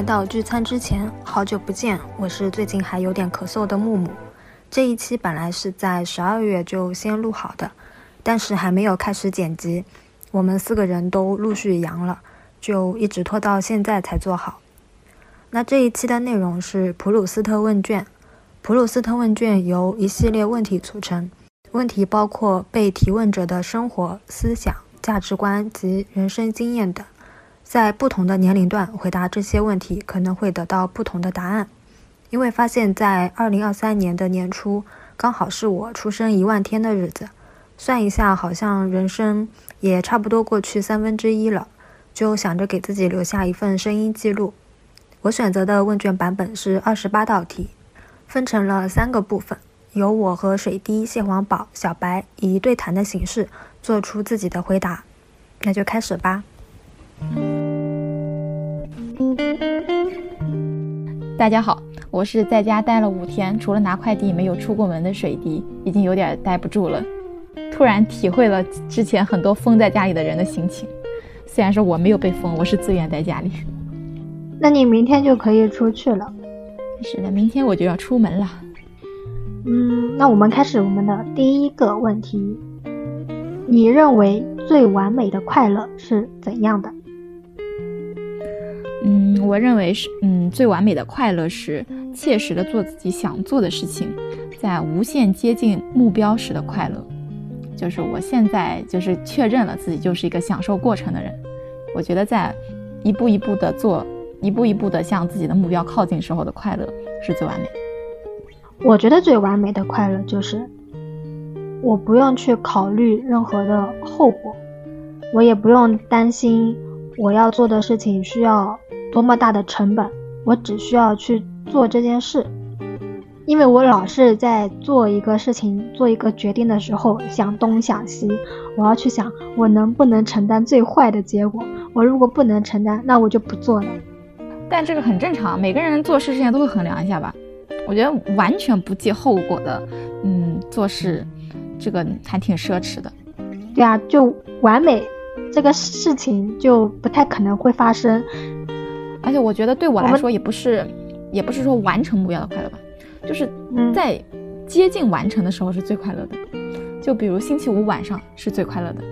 来到聚餐之前，好久不见，我是最近还有点咳嗽的木木。这一期本来是在十二月就先录好的，但是还没有开始剪辑，我们四个人都陆续阳了，就一直拖到现在才做好。那这一期的内容是普鲁斯特问卷。普鲁斯特问卷由一系列问题组成，问题包括被提问者的生活、思想、价值观及人生经验等。在不同的年龄段回答这些问题，可能会得到不同的答案。因为发现，在二零二三年的年初，刚好是我出生一万天的日子，算一下，好像人生也差不多过去三分之一了，就想着给自己留下一份声音记录。我选择的问卷版本是二十八道题，分成了三个部分，由我和水滴、蟹黄堡、小白以对谈的形式做出自己的回答。那就开始吧。大家好，我是在家待了五天，除了拿快递没有出过门的水滴，已经有点待不住了。突然体会了之前很多封在家里的人的心情。虽然说我没有被封，我是自愿在家里。那你明天就可以出去了。是的，明天我就要出门了。嗯，那我们开始我们的第一个问题。你认为最完美的快乐是怎样的？嗯，我认为是，嗯，最完美的快乐是切实的做自己想做的事情，在无限接近目标时的快乐。就是我现在就是确认了自己就是一个享受过程的人。我觉得在一步一步的做，一步一步的向自己的目标靠近时候的快乐是最完美。我觉得最完美的快乐就是我不用去考虑任何的后果，我也不用担心我要做的事情需要。多么大的成本，我只需要去做这件事，因为我老是在做一个事情、做一个决定的时候想东想西，我要去想我能不能承担最坏的结果。我如果不能承担，那我就不做了。但这个很正常，每个人做事之前都会衡量一下吧。我觉得完全不计后果的，嗯，做事这个还挺奢侈的。对啊，就完美这个事情就不太可能会发生。而且我觉得对我来说也不是，也不是说完成目标的快乐吧，就是在接近完成的时候是最快乐的。就比如星期五晚上是最快乐的，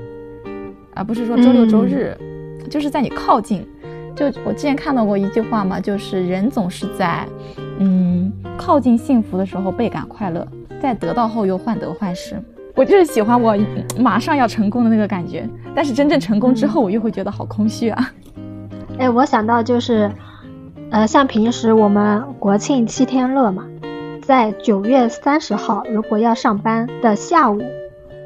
而不是说周六周日，就是在你靠近。就我之前看到过一句话嘛，就是人总是在嗯靠近幸福的时候倍感快乐，在得到后又患得患失。我就是喜欢我马上要成功的那个感觉，但是真正成功之后，我又会觉得好空虚啊。哎，我想到就是，呃，像平时我们国庆七天乐嘛，在九月三十号如果要上班的下午，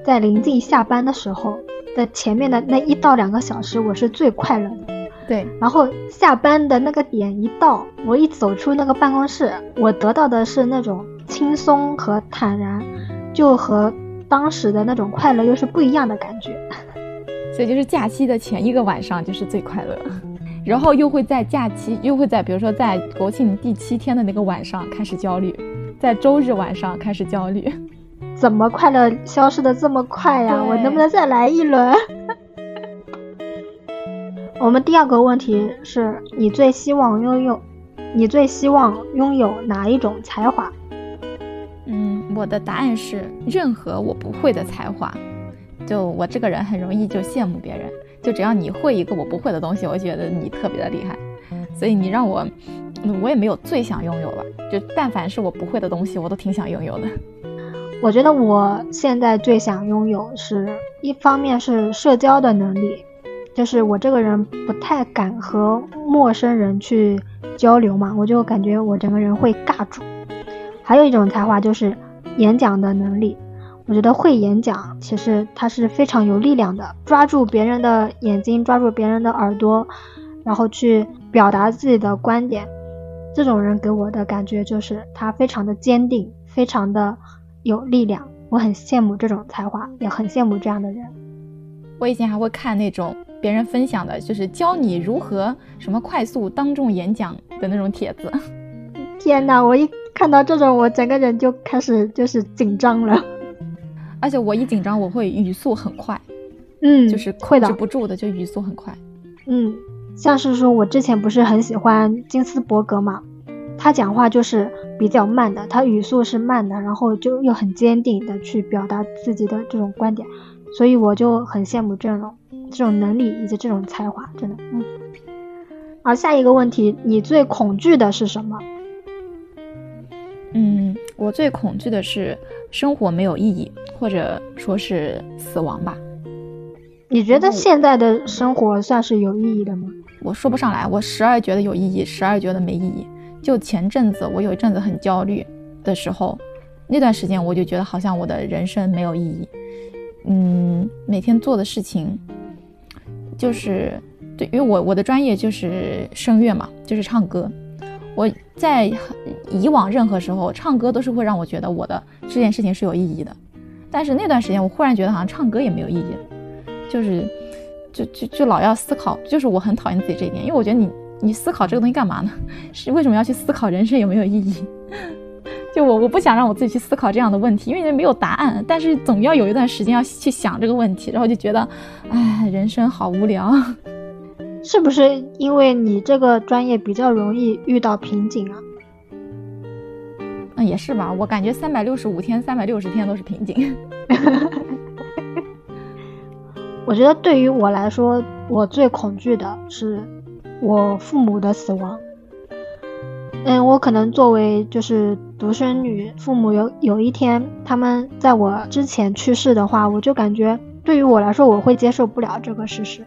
在临近下班的时候的前面的那一到两个小时，我是最快乐的。对，然后下班的那个点一到，我一走出那个办公室，我得到的是那种轻松和坦然，就和当时的那种快乐又是不一样的感觉。所以就是假期的前一个晚上就是最快乐。然后又会在假期，又会在比如说在国庆第七天的那个晚上开始焦虑，在周日晚上开始焦虑，怎么快乐消失的这么快呀？我能不能再来一轮？我们第二个问题是你最希望拥有，你最希望拥有哪一种才华？我的答案是任何我不会的才华。就我这个人很容易就羡慕别人。就只要你会一个我不会的东西，我觉得你特别的厉害，所以你让我，我也没有最想拥有吧。就但凡是我不会的东西，我都挺想拥有的。我觉得我现在最想拥有是一方面是社交的能力，就是我这个人不太敢和陌生人去交流嘛，我就感觉我整个人会尬住。还有一种才华就是演讲的能力。我觉得会演讲，其实他是非常有力量的，抓住别人的眼睛，抓住别人的耳朵，然后去表达自己的观点。这种人给我的感觉就是他非常的坚定，非常的有力量。我很羡慕这种才华，也很羡慕这样的人。我以前还会看那种别人分享的，就是教你如何什么快速当众演讲的那种帖子。天哪，我一看到这种，我整个人就开始就是紧张了。而且我一紧张，我会语速很快，嗯，就是控制不住的，就语速很快。嗯，像是说我之前不是很喜欢金斯伯格嘛，他讲话就是比较慢的，他语速是慢的，然后就又很坚定的去表达自己的这种观点，所以我就很羡慕这种这种能力以及这种才华，真的，嗯。而下一个问题，你最恐惧的是什么？嗯，我最恐惧的是生活没有意义，或者说是死亡吧。你觉得现在的生活算是有意义的吗？我说不上来，我时而觉得有意义，时而觉得没意义。就前阵子，我有一阵子很焦虑的时候，那段时间我就觉得好像我的人生没有意义。嗯，每天做的事情，就是对，因为我我的专业就是声乐嘛，就是唱歌。我在以往任何时候唱歌都是会让我觉得我的这件事情是有意义的，但是那段时间我忽然觉得好像唱歌也没有意义了，就是，就就就老要思考，就是我很讨厌自己这一点，因为我觉得你你思考这个东西干嘛呢？是为什么要去思考人生有没有意义？就我我不想让我自己去思考这样的问题，因为没有答案，但是总要有一段时间要去想这个问题，然后就觉得，哎，人生好无聊。是不是因为你这个专业比较容易遇到瓶颈啊？嗯，也是吧。我感觉三百六十五天，三百六十天都是瓶颈。我觉得对于我来说，我最恐惧的是我父母的死亡。嗯，我可能作为就是独生女，父母有有一天他们在我之前去世的话，我就感觉对于我来说，我会接受不了这个事实。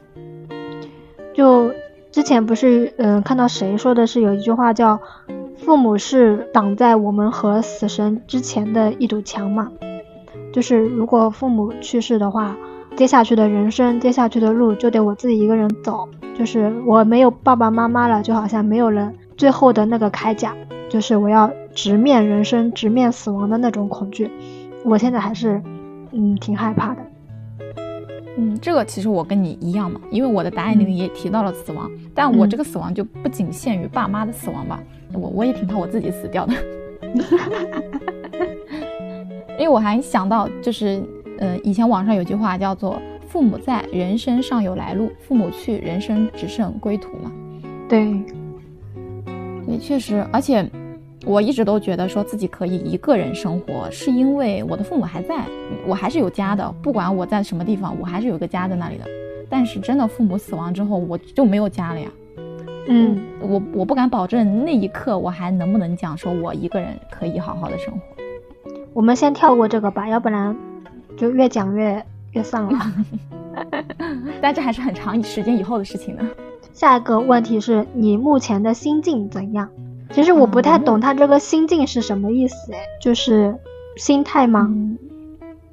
就之前不是，嗯，看到谁说的是有一句话叫“父母是挡在我们和死神之前的一堵墙”嘛，就是如果父母去世的话，接下去的人生，接下去的路就得我自己一个人走，就是我没有爸爸妈妈了，就好像没有了最后的那个铠甲，就是我要直面人生、直面死亡的那种恐惧，我现在还是，嗯，挺害怕的。嗯，这个其实我跟你一样嘛，因为我的答案里面也提到了死亡，但我这个死亡就不仅限于爸妈的死亡吧，我我也挺怕我自己死掉的，因为我还想到就是，呃，以前网上有句话叫做“父母在，人生尚有来路；父母去，人生只剩归途”嘛。对，也确实，而且。我一直都觉得说自己可以一个人生活，是因为我的父母还在，我还是有家的。不管我在什么地方，我还是有个家在那里的。但是真的父母死亡之后，我就没有家了呀。嗯，我我不敢保证那一刻我还能不能讲说我一个人可以好好的生活。我们先跳过这个吧，要不然就越讲越越丧了。但这还是很长时间以后的事情呢。下一个问题是你目前的心境怎样？其实我不太懂他这个心境是什么意思，哎，就是心态吗？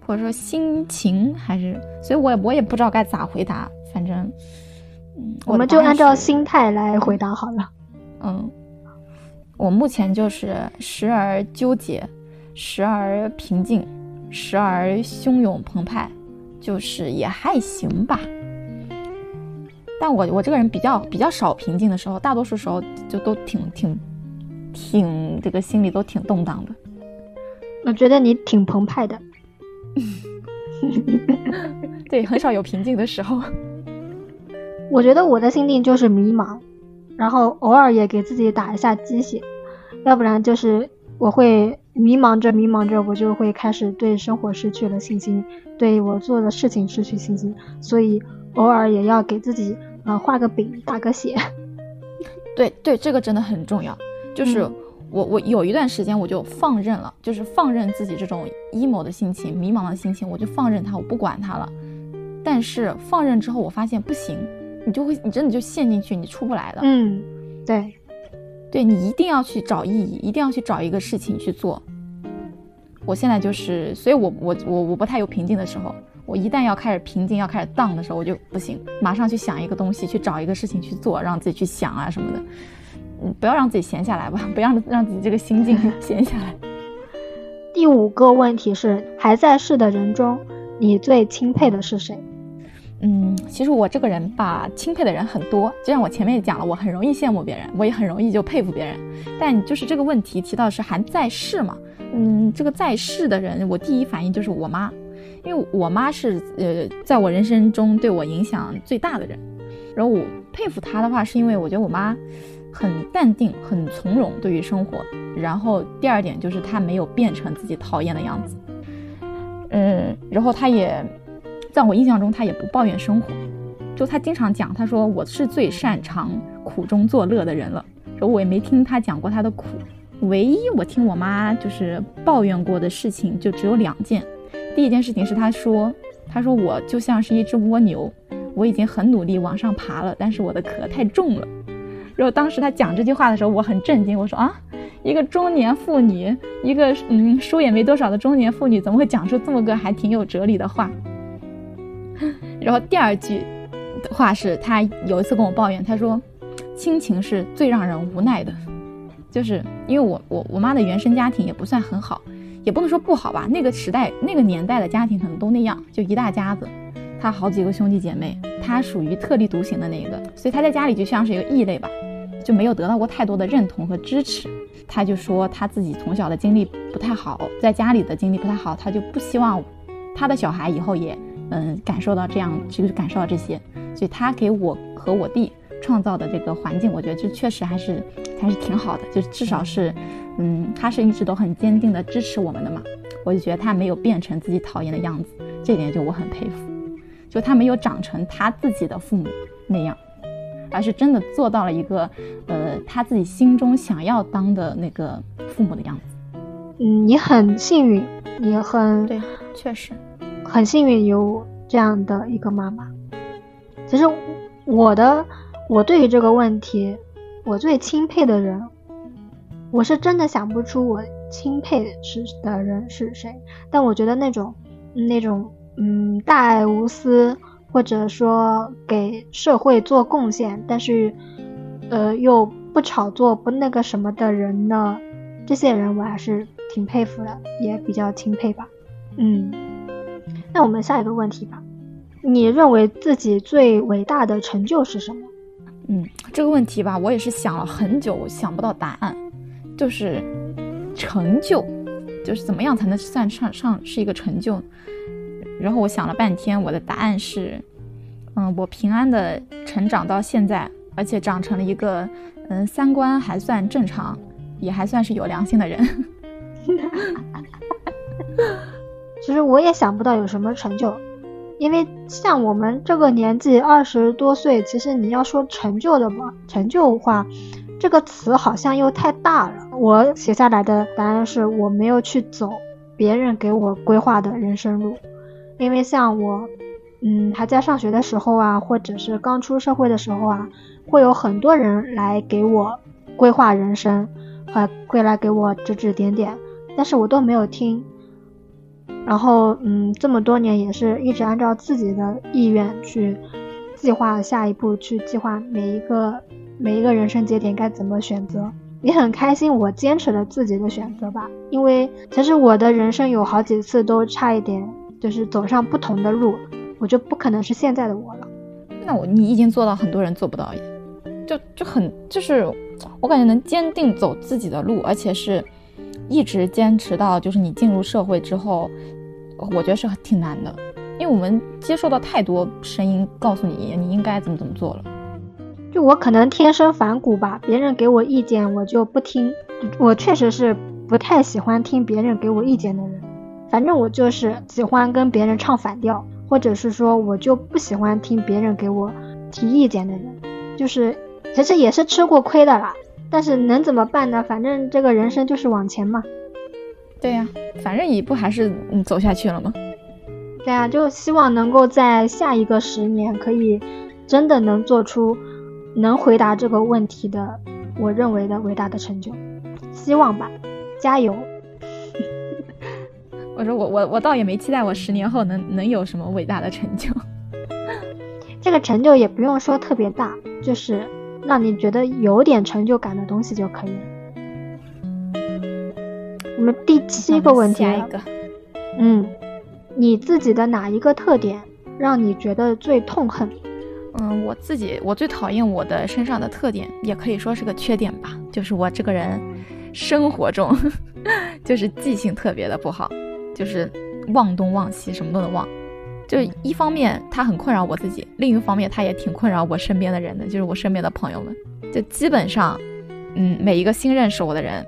或者说心情还是？所以我也我也不知道该咋回答，反正，嗯，我们就按照心态来回答好了。嗯，我目前就是时而纠结，时而平静，时而汹涌澎湃，就是也还行吧。但我我这个人比较比较少平静的时候，大多数时候就都挺挺。挺这个心里都挺动荡的，我觉得你挺澎湃的，对，很少有平静的时候。我觉得我的心境就是迷茫，然后偶尔也给自己打一下鸡血，要不然就是我会迷茫着迷茫着，我就会开始对生活失去了信心，对我做的事情失去信心，所以偶尔也要给自己呃画个饼打个血。对对，这个真的很重要。就是我，我有一段时间我就放任了，就是放任自己这种 emo 的心情、迷茫的心情，我就放任它，我不管它了。但是放任之后，我发现不行，你就会，你真的就陷进去，你出不来的。嗯，对，对你一定要去找意义，一定要去找一个事情去做。我现在就是，所以我我我我不太有平静的时候，我一旦要开始平静，要开始荡的时候，我就不行，马上去想一个东西，去找一个事情去做，让自己去想啊什么的。不要让自己闲下来吧，不要让自己这个心境 闲下来。第五个问题是，还在世的人中，你最钦佩的是谁？嗯，其实我这个人吧，钦佩的人很多。就像我前面讲了，我很容易羡慕别人，我也很容易就佩服别人。但就是这个问题提到是还在世嘛？嗯，这个在世的人，我第一反应就是我妈，因为我妈是呃，在我人生中对我影响最大的人。然后我佩服她的话，是因为我觉得我妈很淡定、很从容对于生活。然后第二点就是他没有变成自己讨厌的样子。嗯，然后他也在我印象中，他也不抱怨生活。就他经常讲，他说我是最擅长苦中作乐的人了。然后我也没听他讲过他的苦。唯一我听我妈就是抱怨过的事情就只有两件。第一件事情是她说，她说我就像是一只蜗牛，我已经很努力往上爬了，但是我的壳太重了。然后当时她讲这句话的时候，我很震惊，我说啊，一个中年妇女，一个嗯书也没多少的中年妇女，怎么会讲出这么个还挺有哲理的话？然后第二句话是她有一次跟我抱怨，她说，亲情是最让人无奈的。就是因为我我我妈的原生家庭也不算很好，也不能说不好吧。那个时代那个年代的家庭可能都那样，就一大家子，她好几个兄弟姐妹，她属于特立独行的那一个，所以她在家里就像是一个异类吧，就没有得到过太多的认同和支持。他就说他自己从小的经历不太好，在家里的经历不太好，他就不希望他的小孩以后也嗯感受到这样，就是感受到这些，所以他给我和我弟。创造的这个环境，我觉得就确实还是还是挺好的，就至少是，嗯，他是一直都很坚定的支持我们的嘛，我就觉得他没有变成自己讨厌的样子，这点就我很佩服，就他没有长成他自己的父母那样，而是真的做到了一个，呃，他自己心中想要当的那个父母的样子。嗯，你很幸运，你很对，确实很幸运有这样的一个妈妈。其实我的。我对于这个问题，我最钦佩的人，我是真的想不出我钦佩是的人是谁。但我觉得那种那种嗯大爱无私，或者说给社会做贡献，但是呃又不炒作不那个什么的人呢，这些人我还是挺佩服的，也比较钦佩吧。嗯，那我们下一个问题吧，你认为自己最伟大的成就是什么？嗯，这个问题吧，我也是想了很久，想不到答案。就是成就，就是怎么样才能算上上是一个成就？然后我想了半天，我的答案是，嗯，我平安的成长到现在，而且长成了一个，嗯，三观还算正常，也还算是有良心的人。其实我也想不到有什么成就。因为像我们这个年纪，二十多岁，其实你要说成就的嘛，成就话，这个词好像又太大了。我写下来的答案是我没有去走别人给我规划的人生路，因为像我，嗯，还在上学的时候啊，或者是刚出社会的时候啊，会有很多人来给我规划人生，呃，会来给我指指点点，但是我都没有听。然后，嗯，这么多年也是一直按照自己的意愿去计划下一步，去计划每一个每一个人生节点该怎么选择。也很开心，我坚持了自己的选择吧。因为其实我的人生有好几次都差一点，就是走上不同的路，我就不可能是现在的我了。那我你已经做到很多人做不到，就就很就是我感觉能坚定走自己的路，而且是。一直坚持到就是你进入社会之后，我觉得是挺难的，因为我们接受到太多声音告诉你你应该怎么怎么做了。就我可能天生反骨吧，别人给我意见我就不听。我确实是不太喜欢听别人给我意见的人，反正我就是喜欢跟别人唱反调，或者是说我就不喜欢听别人给我提意见的人，就是其实也是吃过亏的啦。但是能怎么办呢？反正这个人生就是往前嘛。对呀，反正一步还是嗯走下去了吗。对啊，就希望能够在下一个十年，可以真的能做出能回答这个问题的，我认为的伟大的成就。希望吧，加油。我说我我我倒也没期待我十年后能能有什么伟大的成就。这个成就也不用说特别大，就是。让你觉得有点成就感的东西就可以了。我们第七个问题，下一个，嗯，你自己的哪一个特点让你觉得最痛恨？嗯，我自己我最讨厌我的身上的特点，也可以说是个缺点吧，就是我这个人生活中 就是记性特别的不好，就是忘东忘西，什么都能忘。就一方面他很困扰我自己，另一方面他也挺困扰我身边的人的，就是我身边的朋友们。就基本上，嗯，每一个新认识我的人，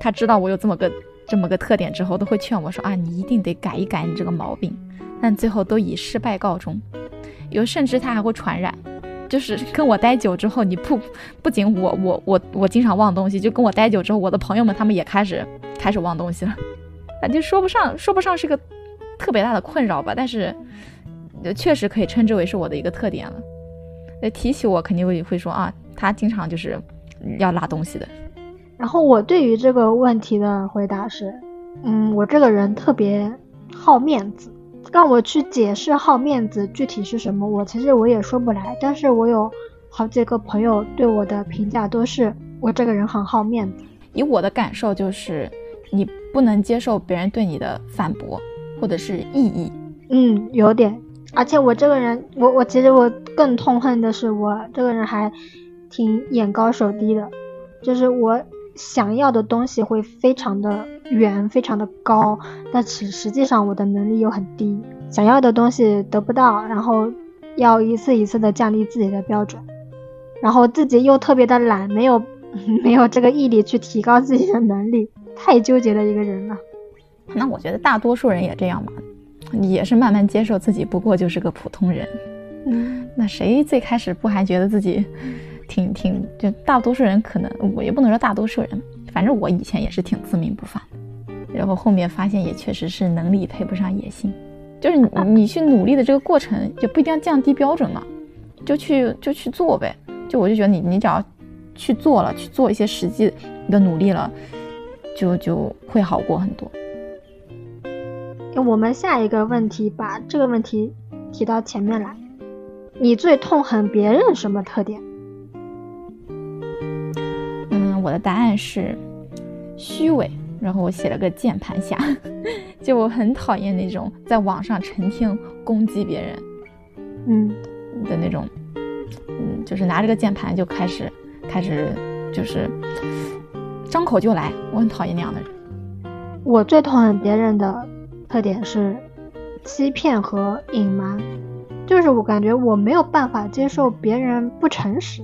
他知道我有这么个这么个特点之后，都会劝我说啊，你一定得改一改你这个毛病。但最后都以失败告终。有甚至他还会传染，就是跟我待久之后，你不不仅我我我我经常忘东西，就跟我待久之后，我的朋友们他们也开始开始忘东西了。感觉说不上说不上是个特别大的困扰吧，但是确实可以称之为是我的一个特点了。提起我肯定会会说啊。他经常就是要拉东西的，然后我对于这个问题的回答是，嗯，我这个人特别好面子，让我去解释好面子具体是什么，我其实我也说不来。但是我有好几个朋友对我的评价都是我这个人很好面子。以我的感受就是，你不能接受别人对你的反驳或者是异议。嗯，有点。而且我这个人，我我其实我更痛恨的是我这个人还。挺眼高手低的，就是我想要的东西会非常的远，非常的高，但实实际上我的能力又很低，想要的东西得不到，然后要一次一次的降低自己的标准，然后自己又特别的懒，没有 没有这个毅力去提高自己的能力，太纠结的一个人了。那我觉得大多数人也这样嘛，也是慢慢接受自己不过就是个普通人。嗯，那谁最开始不还觉得自己？挺挺，就大多数人可能，我也不能说大多数人，反正我以前也是挺自命不凡的，然后后面发现也确实是能力配不上野心，就是你你去努力的这个过程也不一定要降低标准嘛，就去就去做呗，就我就觉得你你只要去做了，去做一些实际的努力了，就就会好过很多。我们下一个问题把这个问题提到前面来，你最痛恨别人什么特点？嗯我的答案是虚伪，然后我写了个键盘侠，就我很讨厌那种在网上成天攻击别人，嗯的那种，嗯，就是拿着个键盘就开始开始就是张口就来，我很讨厌那样的人。我最讨厌别人的特点是欺骗和隐瞒，就是我感觉我没有办法接受别人不诚实，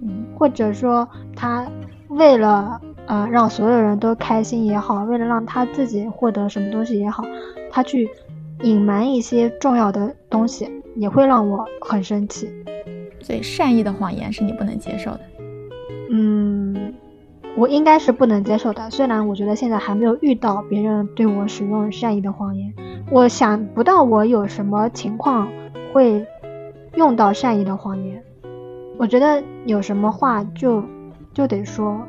嗯，或者说他。为了呃让所有人都开心也好，为了让他自己获得什么东西也好，他去隐瞒一些重要的东西，也会让我很生气。所以善意的谎言是你不能接受的。嗯，我应该是不能接受的。虽然我觉得现在还没有遇到别人对我使用善意的谎言，我想不到我有什么情况会用到善意的谎言。我觉得有什么话就。就得说，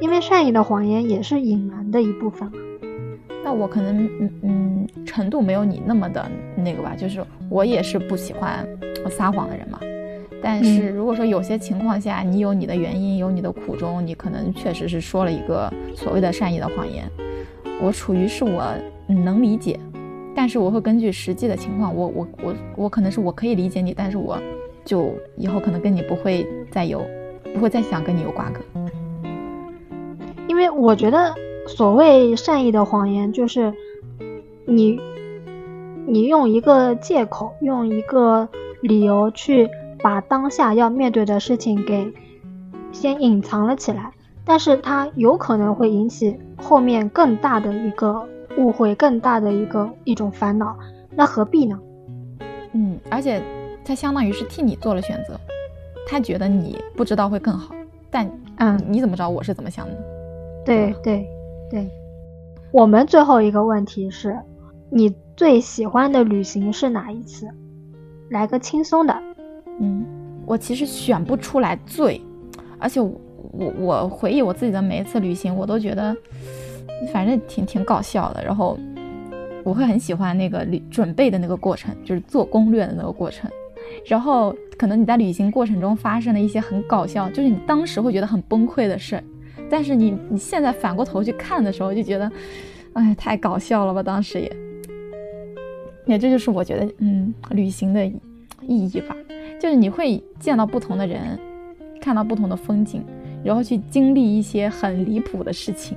因为善意的谎言也是隐瞒的一部分嘛。那我可能嗯嗯程度没有你那么的那个吧，就是我也是不喜欢撒谎的人嘛。但是如果说有些情况下你有你的原因，有你的苦衷，你可能确实是说了一个所谓的善意的谎言。我处于是我能理解，但是我会根据实际的情况，我我我我可能是我可以理解你，但是我就以后可能跟你不会再有。不会再想跟你有瓜葛，因为我觉得所谓善意的谎言，就是你你用一个借口，用一个理由去把当下要面对的事情给先隐藏了起来，但是它有可能会引起后面更大的一个误会，更大的一个一种烦恼，那何必呢？嗯，而且他相当于是替你做了选择。他觉得你不知道会更好，但嗯，你怎么知道我是怎么想的？对对对，我们最后一个问题是，你最喜欢的旅行是哪一次？来个轻松的。我其实选不出来最，而且我我我回忆我自己的每一次旅行，我都觉得反正挺挺搞笑的。然后我会很喜欢那个旅准备的那个过程，就是做攻略的那个过程。然后可能你在旅行过程中发生了一些很搞笑，就是你当时会觉得很崩溃的事，但是你你现在反过头去看的时候，就觉得，哎，太搞笑了吧！当时也，也这就是我觉得，嗯，旅行的意义吧，就是你会见到不同的人，看到不同的风景，然后去经历一些很离谱的事情，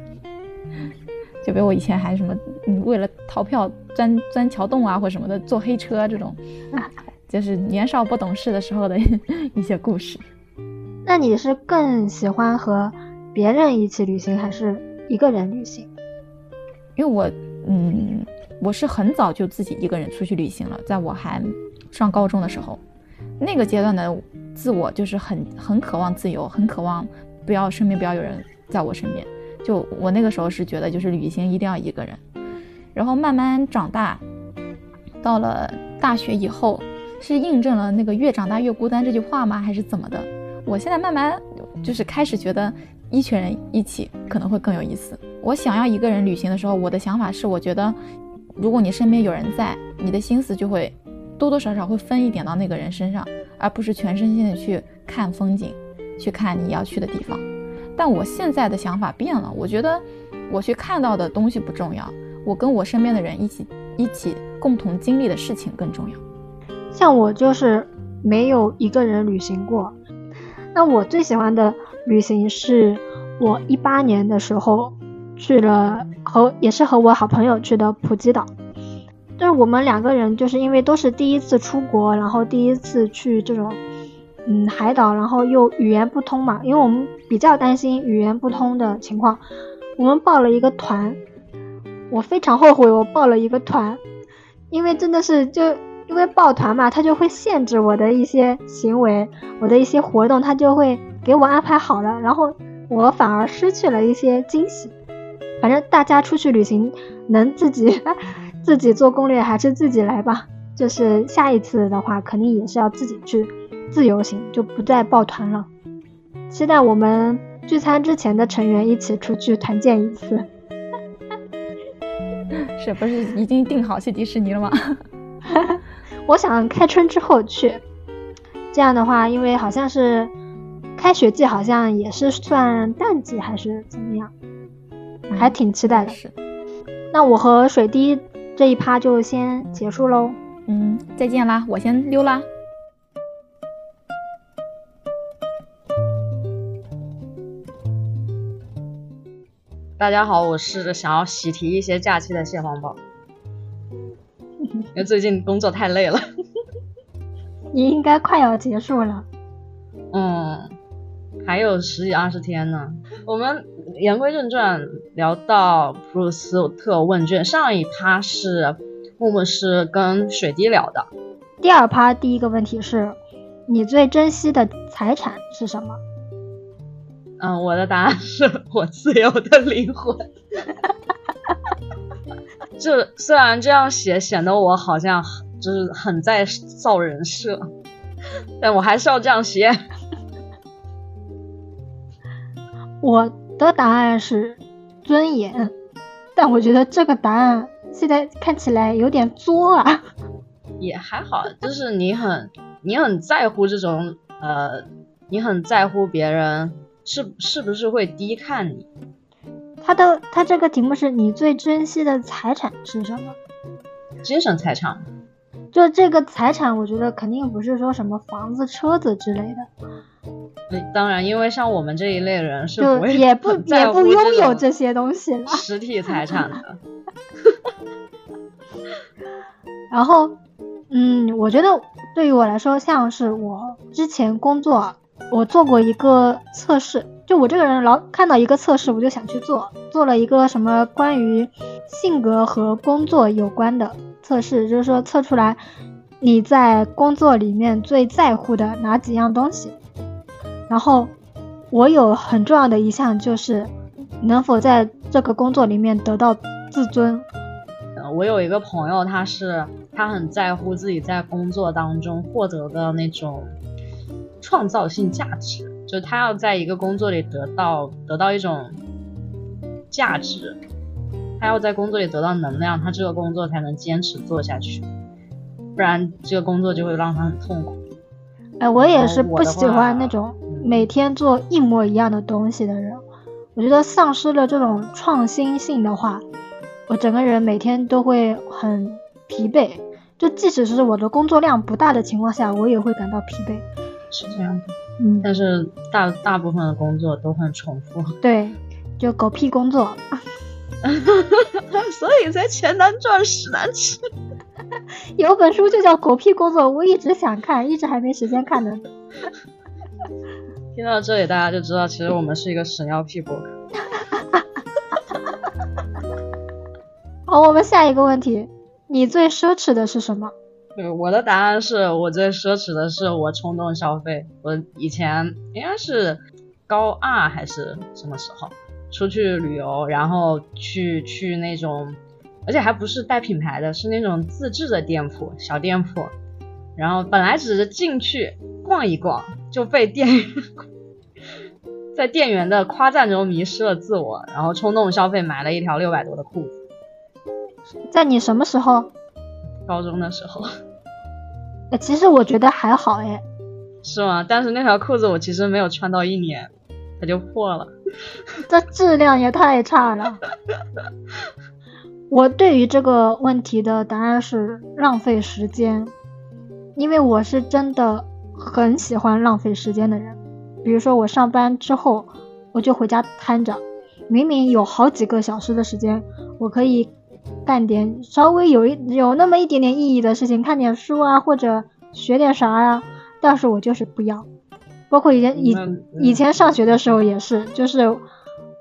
就比如我以前还什么，嗯，为了逃票钻钻桥洞啊，或什么的，坐黑车这种，就是年少不懂事的时候的 一些故事。那你是更喜欢和别人一起旅行，还是一个人旅行？因为我，嗯，我是很早就自己一个人出去旅行了，在我还上高中的时候，那个阶段的自我就是很很渴望自由，很渴望不要身边不要有人在我身边。就我那个时候是觉得，就是旅行一定要一个人，然后慢慢长大，到了大学以后，是印证了那个越长大越孤单这句话吗？还是怎么的？我现在慢慢就是开始觉得一群人一起可能会更有意思。我想要一个人旅行的时候，我的想法是，我觉得如果你身边有人在，你的心思就会多多少少会分一点到那个人身上，而不是全身心的去看风景，去看你要去的地方。但我现在的想法变了，我觉得我去看到的东西不重要，我跟我身边的人一起一起共同经历的事情更重要。像我就是没有一个人旅行过，那我最喜欢的旅行是我一八年的时候去了和也是和我好朋友去的普吉岛，就是我们两个人就是因为都是第一次出国，然后第一次去这种。嗯，海岛，然后又语言不通嘛，因为我们比较担心语言不通的情况，我们报了一个团，我非常后悔我报了一个团，因为真的是就因为报团嘛，他就会限制我的一些行为，我的一些活动，他就会给我安排好了，然后我反而失去了一些惊喜。反正大家出去旅行能自己自己做攻略还是自己来吧，就是下一次的话肯定也是要自己去。自由行就不再抱团了，期待我们聚餐之前的成员一起出去团建一次。是不是已经定好去迪士尼了吗？我想开春之后去，这样的话，因为好像是开学季，好像也是算淡季还是怎么样，还挺期待的。是。那我和水滴这一趴就先结束喽。嗯，再见啦，我先溜啦。大家好，我是想要喜提一些假期的蟹黄堡，因为最近工作太累了。你应该快要结束了。嗯，还有十几二十天呢。我们言归正传，聊到普鲁斯特问卷，上一趴是木木是跟水滴聊的。第二趴第一个问题是，你最珍惜的财产是什么？嗯，我的答案是我自由的灵魂。这虽然这样写显得我好像就是很在造人设，但我还是要这样写。我的答案是尊严，但我觉得这个答案现在看起来有点作啊。也还好，就是你很你很在乎这种呃，你很在乎别人。是是不是会低看你？他的他这个题目是你最珍惜的财产是什么？精神财产。就这个财产，我觉得肯定不是说什么房子、车子之类的。当然，因为像我们这一类人是不也不也不拥有这些东西了。实体财产的。然后，嗯，我觉得对于我来说，像是我之前工作。我做过一个测试，就我这个人老看到一个测试，我就想去做。做了一个什么关于性格和工作有关的测试，就是说测出来你在工作里面最在乎的哪几样东西。然后我有很重要的一项就是能否在这个工作里面得到自尊。我有一个朋友，他是他很在乎自己在工作当中获得的那种。创造性价值，就他要在一个工作里得到得到一种价值，他要在工作里得到能量，他这个工作才能坚持做下去，不然这个工作就会让他很痛苦。哎，我也是不喜欢那种每天做一模一样的东西的人，我觉得丧失了这种创新性的话，我整个人每天都会很疲惫，就即使是我的工作量不大的情况下，我也会感到疲惫。是这样的，嗯，但是大大部分的工作都很重复，对，就狗屁工作。所以才钱难赚，屎难吃。有本书就叫《狗屁工作》，我一直想看，一直还没时间看呢。听到这里，大家就知道，其实我们是一个屎尿屁博客。好，我们下一个问题，你最奢侈的是什么？对，我的答案是我最奢侈的是我冲动消费。我以前应该是高二还是什么时候出去旅游，然后去去那种，而且还不是带品牌的，是那种自制的店铺，小店铺。然后本来只是进去逛一逛，就被店员在店员的夸赞中迷失了自我，然后冲动消费买了一条六百多的裤子。在你什么时候？高中的时候。哎，其实我觉得还好哎。是吗？但是那条裤子我其实没有穿到一年，它就破了。这质量也太差了。我对于这个问题的答案是浪费时间，因为我是真的很喜欢浪费时间的人。比如说我上班之后，我就回家瘫着，明明有好几个小时的时间，我可以。干点稍微有一有那么一点点意义的事情，看点书啊，或者学点啥呀。但是我就是不要。包括以前以以前上学的时候也是，就是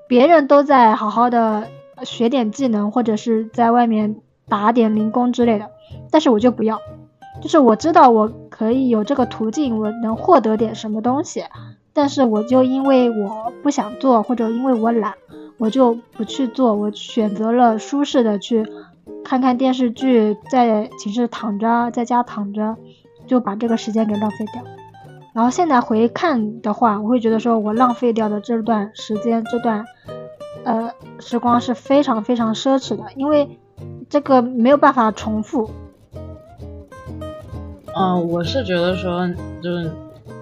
别人都在好好的学点技能，或者是在外面打点零工之类的，但是我就不要。就是我知道我可以有这个途径，我能获得点什么东西，但是我就因为我不想做，或者因为我懒。我就不去做，我选择了舒适的去看看电视剧，在寝室躺着，在家躺着，就把这个时间给浪费掉。然后现在回看的话，我会觉得说我浪费掉的这段时间，这段呃时光是非常非常奢侈的，因为这个没有办法重复。嗯，我是觉得说就是。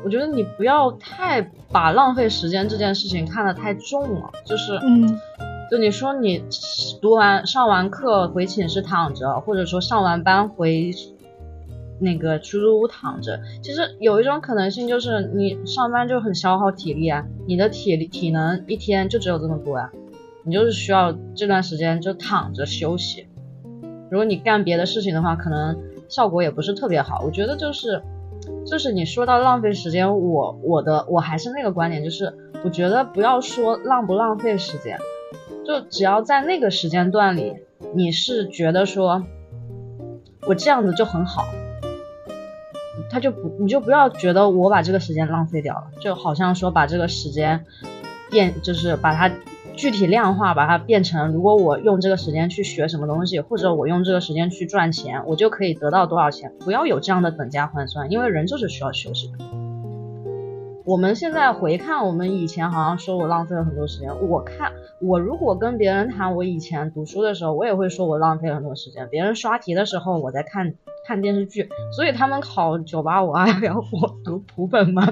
我觉得你不要太把浪费时间这件事情看得太重了，就是，嗯，就你说你读完上完课回寝室躺着，或者说上完班回那个出租屋躺着，其实有一种可能性就是你上班就很消耗体力啊，你的体力体能一天就只有这么多啊，你就是需要这段时间就躺着休息。如果你干别的事情的话，可能效果也不是特别好。我觉得就是。就是你说到浪费时间，我我的我还是那个观点，就是我觉得不要说浪不浪费时间，就只要在那个时间段里，你是觉得说我这样子就很好，他就不你就不要觉得我把这个时间浪费掉了，就好像说把这个时间变就是把它。具体量化，把它变成，如果我用这个时间去学什么东西，或者我用这个时间去赚钱，我就可以得到多少钱。不要有这样的等价换算，因为人就是需要休息的。我们现在回看，我们以前好像说我浪费了很多时间。我看我如果跟别人谈我以前读书的时候，我也会说我浪费了很多时间。别人刷题的时候，我在看看电视剧，所以他们考九八五二幺，我读普本吗？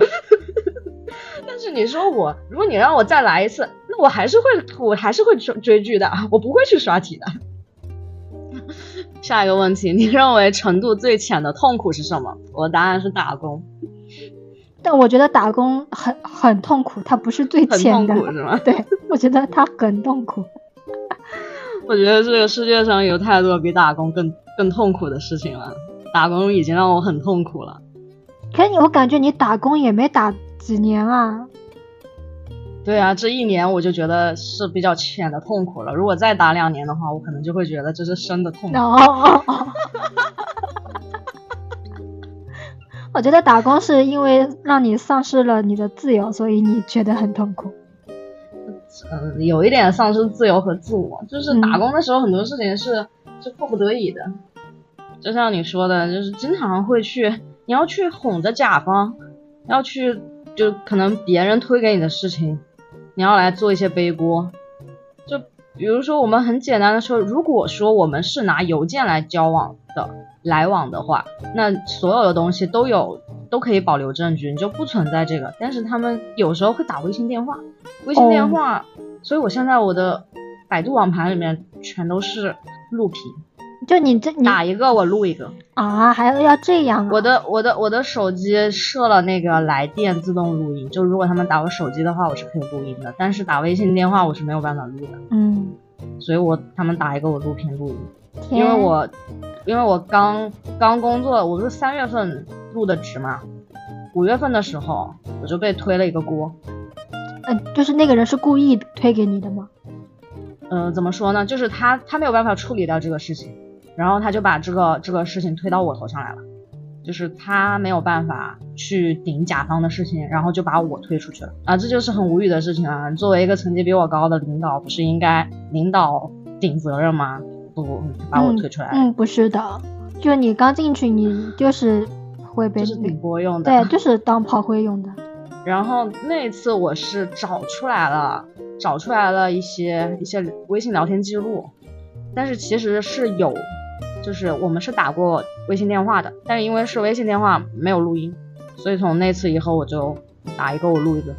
但是你说我，如果你让我再来一次，那我还是会，我还是会追追剧的，我不会去刷题的。下一个问题，你认为程度最浅的痛苦是什么？我的答案是打工。但我觉得打工很很痛苦，它不是最浅的，是吗？对，我觉得它很痛苦。我觉得这个世界上有太多比打工更更痛苦的事情了，打工已经让我很痛苦了。可你，我感觉你打工也没打。几年啊？对啊，这一年我就觉得是比较浅的痛苦了。如果再打两年的话，我可能就会觉得这是深的痛苦。我觉得打工是因为让你丧失了你的自由，所以你觉得很痛苦。嗯，有一点丧失自由和自我，就是打工的时候很多事情是是迫不得已的。就像你说的，就是经常会去，你要去哄着甲方，要去。就可能别人推给你的事情，你要来做一些背锅。就比如说我们很简单的说，如果说我们是拿邮件来交往的来往的话，那所有的东西都有都可以保留证据，你就不存在这个。但是他们有时候会打微信电话，微信电话，所以我现在我的百度网盘里面全都是录屏。就你这打一个我录一个啊，还要要这样？我的我的我的手机设了那个来电自动录音，就如果他们打我手机的话，我是可以录音的，但是打微信电话我是没有办法录的。嗯，所以我他们打一个我录屏录音，因为我因为我刚刚工作，我是三月份入的职嘛，五月份的时候我就被推了一个锅。嗯，就是那个人是故意推给你的吗？嗯，怎么说呢？就是他他没有办法处理掉这个事情，然后他就把这个这个事情推到我头上来了。就是他没有办法去顶甲方的事情，然后就把我推出去了啊！这就是很无语的事情啊！作为一个层级比我高的领导，不是应该领导顶责任吗？不不，把我推出来。嗯，不是的，就你刚进去，你就是会被就是顶播用的，对，就是当炮灰用的。然后那次我是找出来了，找出来了一些一些微信聊天记录，但是其实是有。就是我们是打过微信电话的，但是因为是微信电话没有录音，所以从那次以后我就打一个我录一个。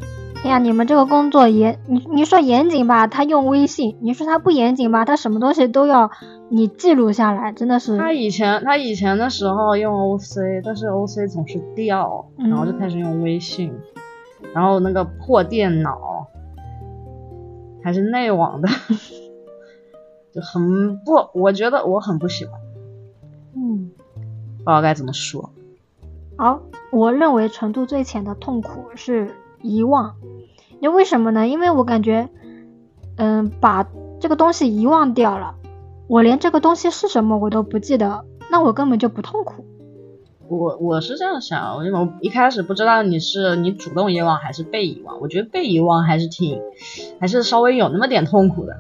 哎呀，你们这个工作严，你你说严谨吧，他用微信；你说他不严谨吧，他什么东西都要你记录下来，真的是。他以前他以前的时候用 OC，但是 OC 总是掉，然后就开始用微信，然后那个破电脑还是内网的，就很不，我觉得我很不喜欢。嗯，不知道该怎么说。好，我认为程度最浅的痛苦是遗忘。因为什么呢？因为我感觉，嗯，把这个东西遗忘掉了，我连这个东西是什么我都不记得，那我根本就不痛苦。我我是这样想，我我一开始不知道你是你主动遗忘还是被遗忘，我觉得被遗忘还是挺，还是稍微有那么点痛苦的。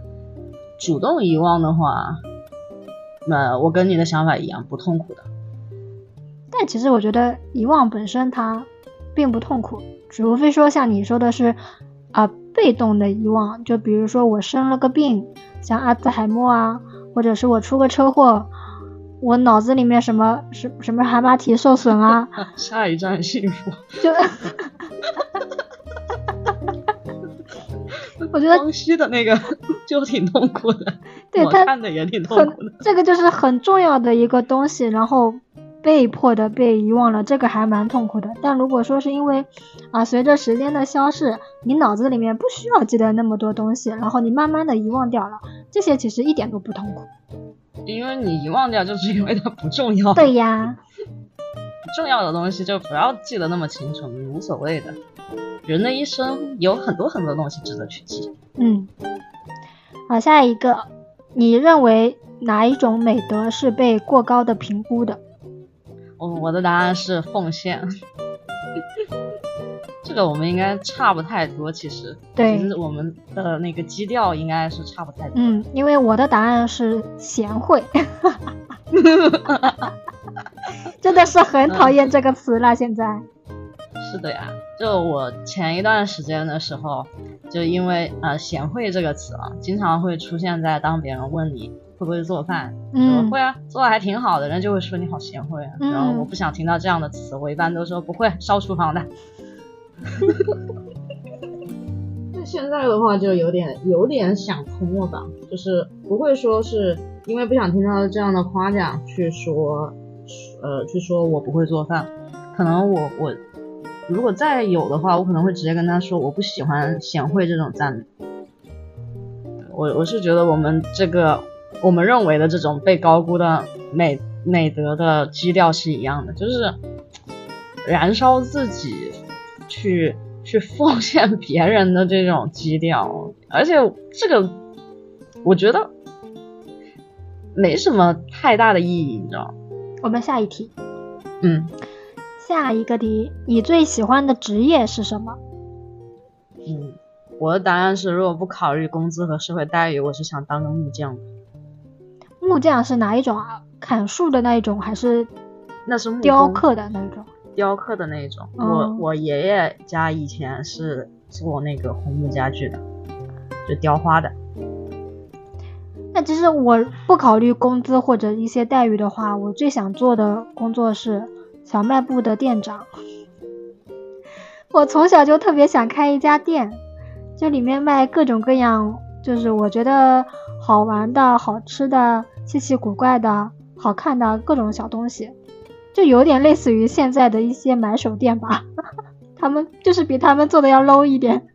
主动遗忘的话。那我跟你的想法一样，不痛苦的。但其实我觉得遗忘本身它并不痛苦，除非说像你说的是啊被动的遗忘，就比如说我生了个病，像阿兹海默啊，或者是我出个车祸，我脑子里面什么什什么海马体受损啊。下一站幸福。就。我觉得光熙的那个就挺痛苦的，对他看的也挺痛苦的。这个就是很重要的一个东西，然后被迫的被遗忘了，这个还蛮痛苦的。但如果说是因为啊，随着时间的消逝，你脑子里面不需要记得那么多东西，然后你慢慢的遗忘掉了，这些其实一点都不痛苦。因为你遗忘掉，就是因为它不重要。对呀，重要的东西就不要记得那么清楚，无所谓的。人的一生有很多很多东西值得去记。嗯，好，下一个，你认为哪一种美德是被过高的评估的？我我的答案是奉献。这个我们应该差不太多，其实。对。其实我们的那个基调应该是差不太多。嗯，因为我的答案是贤惠。真的是很讨厌这个词了，现在。是的呀，就我前一段时间的时候，就因为呃“贤惠”这个词啊，经常会出现在当别人问你会不会做饭，嗯会啊，做的还挺好的，人就会说你好贤惠啊。然后我不想听到这样的词，我一般都说不会，烧厨房的。那现在的话就有点有点想通了吧，就是不会说是因为不想听到这样的夸奖去说，呃，去说我不会做饭，可能我我。如果再有的话，我可能会直接跟他说，我不喜欢贤惠这种赞美。我我是觉得我们这个我们认为的这种被高估的美美德的基调是一样的，就是燃烧自己去去奉献别人的这种基调，而且这个我觉得没什么太大的意义，你知道吗？我们下一题。嗯。下一个题，你最喜欢的职业是什么？嗯，我的答案是，如果不考虑工资和社会待遇，我是想当个木匠。木匠是哪一种啊？砍树的那一种，还是？那是雕刻的那种。雕刻的那一种。我我爷爷家以前是做那个红木家具的，就雕花的。那其实我不考虑工资或者一些待遇的话，我最想做的工作是。小卖部的店长，我从小就特别想开一家店，就里面卖各种各样，就是我觉得好玩的、好吃的、稀奇古怪的、好看的各种小东西，就有点类似于现在的一些买手店吧。他们就是比他们做的要 low 一点。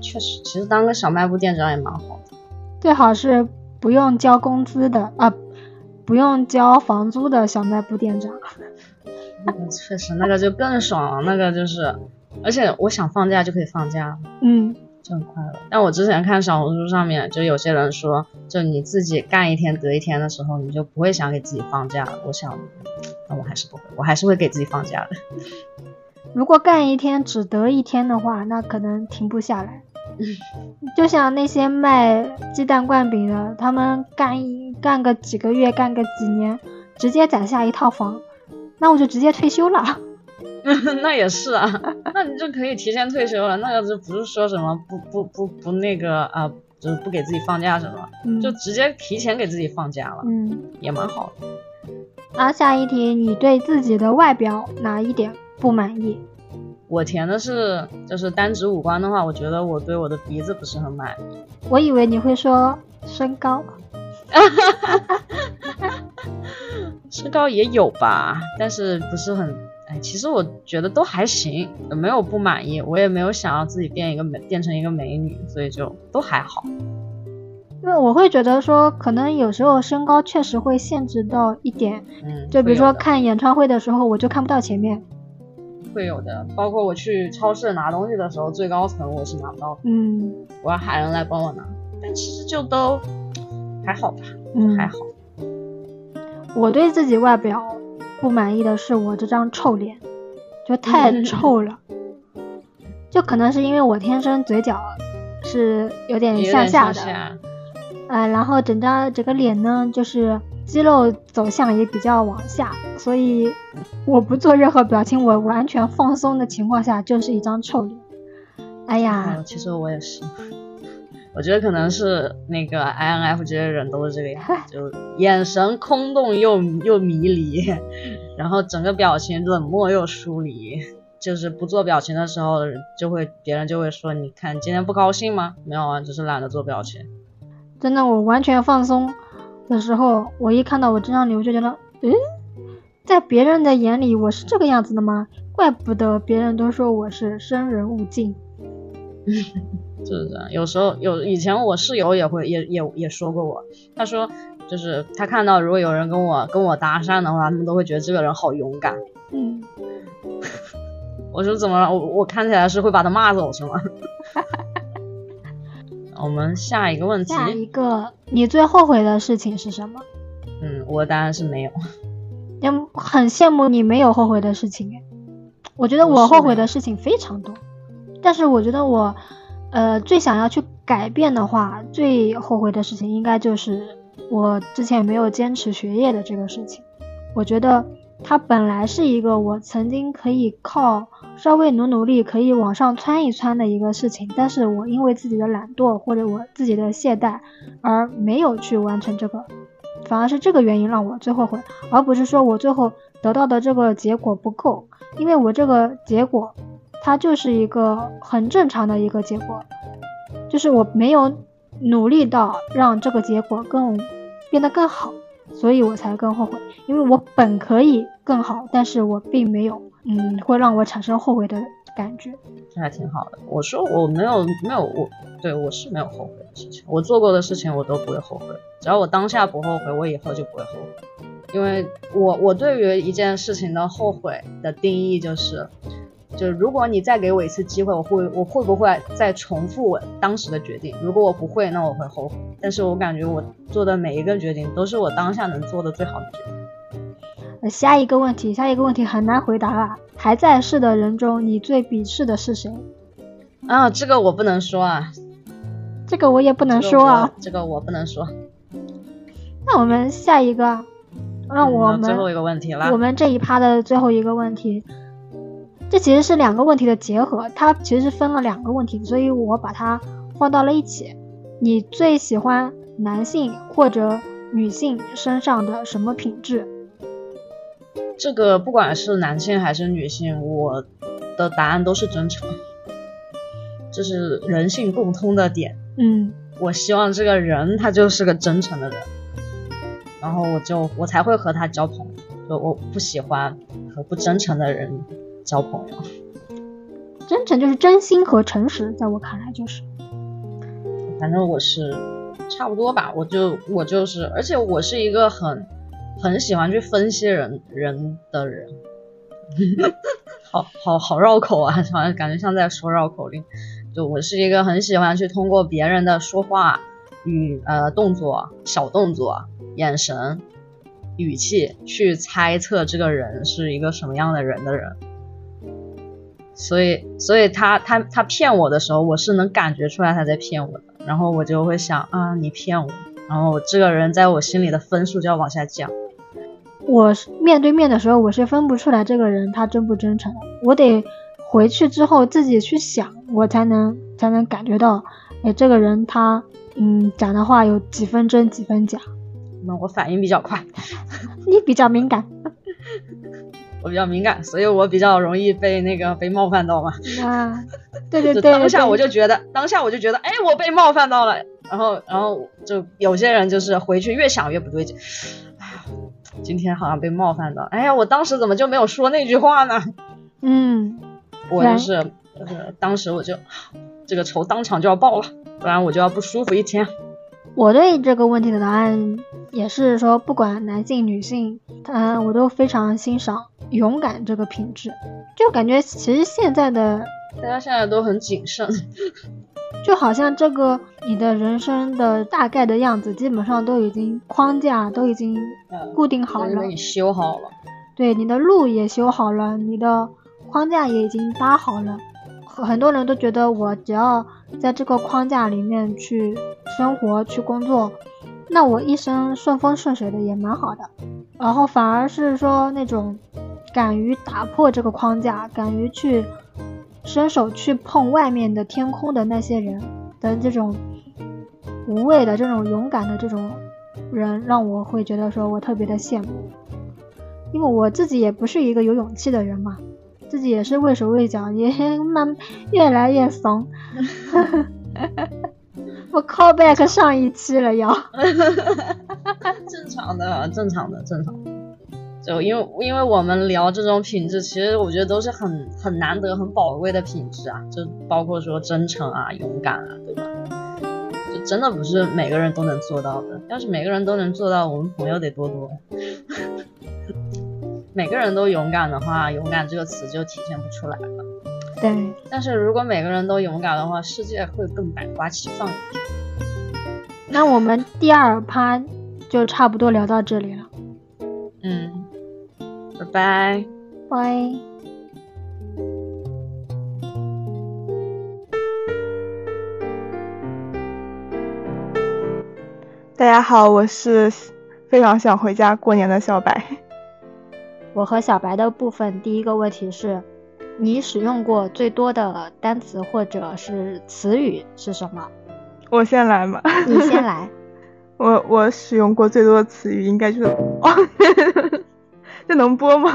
确实，其实当个小卖部店长也蛮好的。最好是不用交工资的啊，不用交房租的小卖部店长。确实，那个就更爽了，那个就是，而且我想放假就可以放假，嗯，就很快乐。但我之前看小红书上面，就有些人说，就你自己干一天得一天的时候，你就不会想给自己放假。我想，那我还是不会，我还是会给自己放假的。如果干一天只得一天的话，那可能停不下来。就像那些卖鸡蛋灌饼的，他们干一干个几个月，干个几年，直接攒下一套房，那我就直接退休了。那也是啊，那你就可以提前退休了。那个就不是说什么不不不不那个啊，就是不给自己放假什么，就直接提前给自己放假了，嗯，也蛮好的。啊，下一题，你对自己的外表哪一点不满意？我填的是，就是单指五官的话，我觉得我对我的鼻子不是很满意。我以为你会说身高，身高也有吧，但是不是很，哎，其实我觉得都还行，没有不满意，我也没有想要自己变一个美，变成一个美女，所以就都还好。因为我会觉得说，可能有时候身高确实会限制到一点，嗯，就比如说看演唱会的时候，我就看不到前面。会有的，包括我去超市拿东西的时候，最高层我是拿不到的。嗯，我要喊人来帮我拿，但其实就都 还好吧，嗯，还好。我对自己外表不满意的是我这张臭脸，就太臭了。就可能是因为我天生嘴角是有点向下的，呃，然后整张整个脸呢就是。肌肉走向也比较往下，所以我不做任何表情，我完全放松的情况下就是一张臭脸。哎呀，其实我也是，我觉得可能是那个 INF 这些人都是这个样子，就眼神空洞又又迷离，然后整个表情冷漠又疏离，就是不做表情的时候就会别人就会说，你看今天不高兴吗？没有啊，只是懒得做表情。真的，我完全放松。的时候，我一看到我这张脸，我就觉得，嗯，在别人的眼里我是这个样子的吗？怪不得别人都说我是生人勿近。就是这样，有时候有以前我室友也会也也也说过我，他说就是他看到如果有人跟我跟我搭讪的话，他们都会觉得这个人好勇敢。嗯，我说怎么了？我我看起来是会把他骂走是吗？我们下一个问题。下一个，你最后悔的事情是什么？嗯，我当然是没有。也很羡慕你没有后悔的事情哎。我觉得我后悔的事情非常多，但是我觉得我，呃，最想要去改变的话，最后悔的事情应该就是我之前没有坚持学业的这个事情。我觉得。它本来是一个我曾经可以靠稍微努努力可以往上窜一窜的一个事情，但是我因为自己的懒惰或者我自己的懈怠而没有去完成这个，反而是这个原因让我最后悔，而不是说我最后得到的这个结果不够，因为我这个结果它就是一个很正常的一个结果，就是我没有努力到让这个结果更变得更好。所以我才更后悔，因为我本可以更好，但是我并没有，嗯，会让我产生后悔的感觉。这还挺好的。我说我没有没有我对我是没有后悔的事情，我做过的事情我都不会后悔，只要我当下不后悔，我以后就不会后悔。因为我我对于一件事情的后悔的定义就是。就是如果你再给我一次机会，我会我会不会再重复我当时的决定？如果我不会，那我会后悔。但是我感觉我做的每一个决定都是我当下能做的最好的决定。下一个问题，下一个问题很难回答啊！还在世的人中，你最鄙视的是谁？啊，这个我不能说啊。这个我也不能说啊。这个我不能说。那我们下一个，那我们最后一个问题了。我们这一趴的最后一个问题。这其实是两个问题的结合，它其实是分了两个问题，所以我把它放到了一起。你最喜欢男性或者女性身上的什么品质？这个不管是男性还是女性，我的答案都是真诚，这是人性共通的点。嗯，我希望这个人他就是个真诚的人，然后我就我才会和他交朋友。就我不喜欢和不真诚的人。交朋友，真诚就是真心和诚实，在我看来就是。反正我是差不多吧。我就我就是，而且我是一个很很喜欢去分析人人的人，好好好绕口啊，好像感觉像在说绕口令。就我是一个很喜欢去通过别人的说话语呃动作、小动作、眼神、语气去猜测这个人是一个什么样的人的人。所以，所以他他他骗我的时候，我是能感觉出来他在骗我的，然后我就会想啊，你骗我，然后这个人在我心里的分数就要往下降。我面对面的时候，我是分不出来这个人他真不真诚的，我得回去之后自己去想，我才能才能感觉到，哎，这个人他嗯讲的话有几分真几分假。那我反应比较快，你比较敏感。我比较敏感，所以我比较容易被那个被冒犯到嘛。啊，对对 对，当下我就觉得，当下我就觉得，哎，我被冒犯到了。然后，然后就有些人就是回去越想越不对劲，哎呀，今天好像被冒犯到，哎呀，我当时怎么就没有说那句话呢？嗯，我就是，就是当时我就这个仇当场就要报了，不然我就要不舒服一天。我对这个问题的答案也是说，不管男性女性，嗯，我都非常欣赏。勇敢这个品质，就感觉其实现在的大家现在都很谨慎，就好像这个你的人生的大概的样子，基本上都已经框架都已经固定好了，你修好了，对，你的路也修好了，你的框架也已经搭好了。很多人都觉得我只要在这个框架里面去生活去工作，那我一生顺风顺水的也蛮好的。然后反而是说那种。敢于打破这个框架，敢于去伸手去碰外面的天空的那些人的这种无畏的、这种勇敢的这种人，让我会觉得说我特别的羡慕。因为我自己也不是一个有勇气的人嘛，自己也是畏手畏脚，也慢越来越怂。我 call back 上一期了要。正常的，正常的，正常。就因为因为我们聊这种品质，其实我觉得都是很很难得、很宝贵的品质啊，就包括说真诚啊、勇敢啊，对吧？就真的不是每个人都能做到的。要是每个人都能做到，我们朋友得多多。每个人都勇敢的话，勇敢这个词就体现不出来了。对。但是如果每个人都勇敢的话，世界会更百花齐放一点。那我们第二趴就差不多聊到这里了。嗯。拜拜，拜。大家好，我是非常想回家过年的小白。我和小白的部分，第一个问题是：你使用过最多的单词或者是词语是什么？我先来嘛。你先来。我我使用过最多的词语应该就是。这能播吗？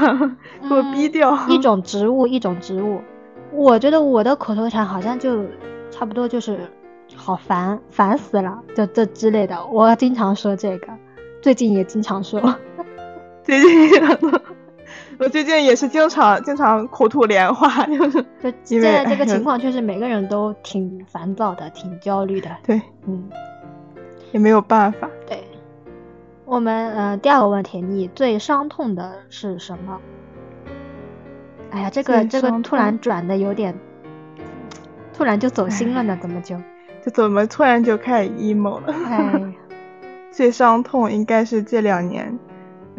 给我逼掉！一种植物，一种植物。我觉得我的口头禅好像就差不多就是“好烦，烦死了”这这之类的。我经常说这个，最近也经常说。最近，我最近也是经常经常口吐莲花，就是。就 现在这个情况，确实每个人都挺烦躁的，挺焦虑的。对，嗯，也没有办法。对。我们呃，第二个问题，你最伤痛的是什么？哎呀，这个这个突然转的有点，突然就走心了呢，怎么就？就怎么突然就开始 emo 了？哎，最伤痛应该是这两年，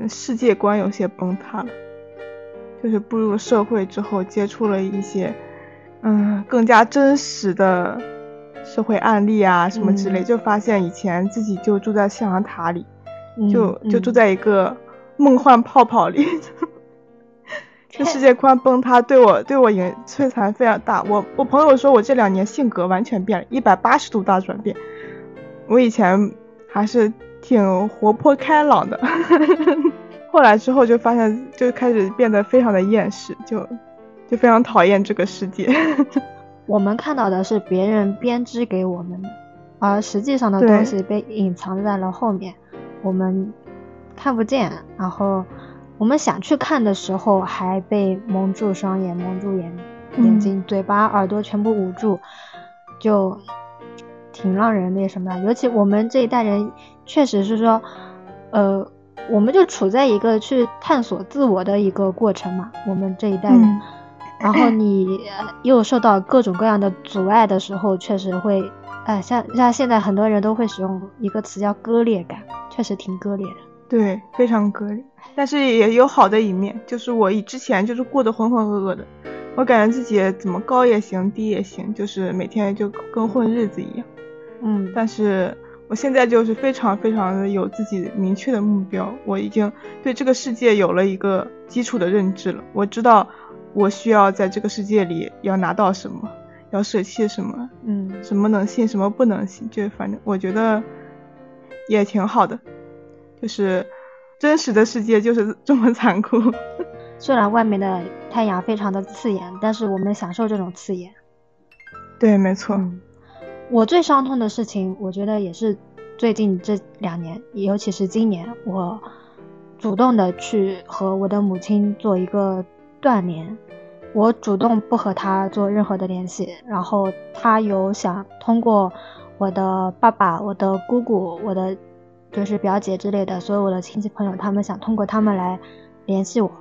世界观有些崩塌了。就是步入社会之后，接触了一些嗯更加真实的社会案例啊什么之类，就发现以前自己就住在象牙塔里。就就住在一个梦幻泡泡里，这世界观崩塌，对我对我影摧残非常大。我我朋友说我这两年性格完全变了，一百八十度大转变。我以前还是挺活泼开朗的，后来之后就发现就开始变得非常的厌世，就就非常讨厌这个世界。我们看到的是别人编织给我们的，而实际上的东西被隐藏在了后面。我们看不见，然后我们想去看的时候，还被蒙住双眼、蒙住眼眼睛、嘴巴、耳朵全部捂住，就挺让人那什么的。尤其我们这一代人，确实是说，呃，我们就处在一个去探索自我的一个过程嘛。我们这一代人，然后你又受到各种各样的阻碍的时候，确实会，哎，像像现在很多人都会使用一个词叫割裂感，确实挺割裂的。对，非常割裂。但是也有好的一面，就是我以之前就是过得浑浑噩噩的，我感觉自己怎么高也行，低也行，就是每天就跟混日子一样。嗯，但是我现在就是非常非常的有自己明确的目标，我已经对这个世界有了一个基础的认知了。我知道我需要在这个世界里要拿到什么，要舍弃什么，嗯，什么能信，什么不能信，就反正我觉得也挺好的，就是。真实的世界就是这么残酷。虽然外面的太阳非常的刺眼，但是我们享受这种刺眼。对，没错。我最伤痛的事情，我觉得也是最近这两年，尤其是今年，我主动的去和我的母亲做一个断联。我主动不和她做任何的联系，然后她有想通过我的爸爸、我的姑姑、我的。就是表姐之类的，所有我的亲戚朋友，他们想通过他们来联系我，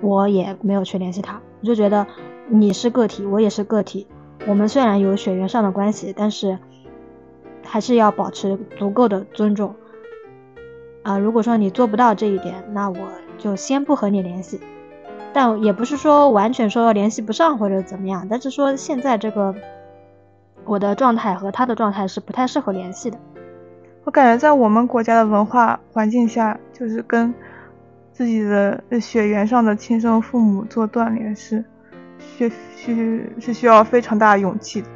我也没有去联系他。我就觉得你是个体，我也是个体，我们虽然有血缘上的关系，但是还是要保持足够的尊重。啊，如果说你做不到这一点，那我就先不和你联系。但也不是说完全说联系不上或者怎么样，但是说现在这个我的状态和他的状态是不太适合联系的。我感觉在我们国家的文化环境下，就是跟自己的血缘上的亲生父母做断联是需需是需要非常大的勇气的，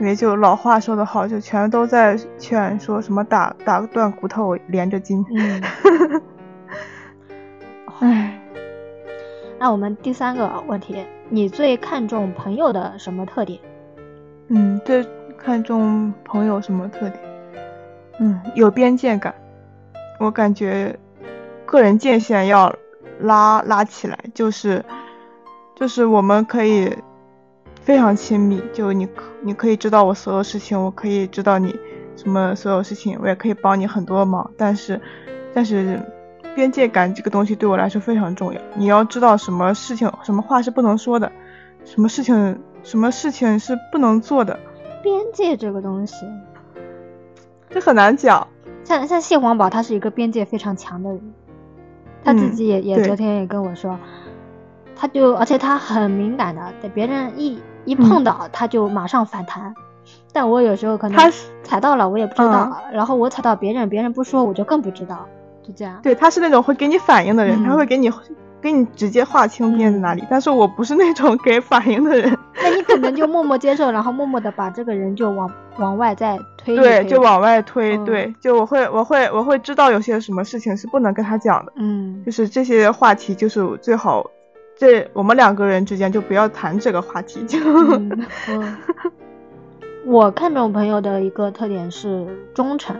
因为就老话说得好，就全都在劝说什么打打断骨头连着筋。嗯。唉，那我们第三个问题，你最看重朋友的什么特点？嗯，最看重朋友什么特点？嗯，有边界感，我感觉个人界限要拉拉起来，就是就是我们可以非常亲密，就你你可以知道我所有事情，我可以知道你什么所有事情，我也可以帮你很多忙，但是但是边界感这个东西对我来说非常重要，你要知道什么事情什么话是不能说的，什么事情什么事情是不能做的，边界这个东西。这很难讲，像像蟹黄堡，他是一个边界非常强的人，他自己也也昨天也跟我说，他就而且他很敏感的，等别人一一碰到，他就马上反弹。但我有时候可能他踩到了，我也不知道，然后我踩到别人，别人不说，我就更不知道，就这样。对，他是那种会给你反应的人，他会给你。给你直接划清边在哪里，但是我不是那种给反应的人。那你可能就默默接受，然后默默的把这个人就往往外再推。对，就往外推。对，就我会我会我会知道有些什么事情是不能跟他讲的。嗯，就是这些话题，就是最好这我们两个人之间就不要谈这个话题。就，我看中朋友的一个特点是忠诚。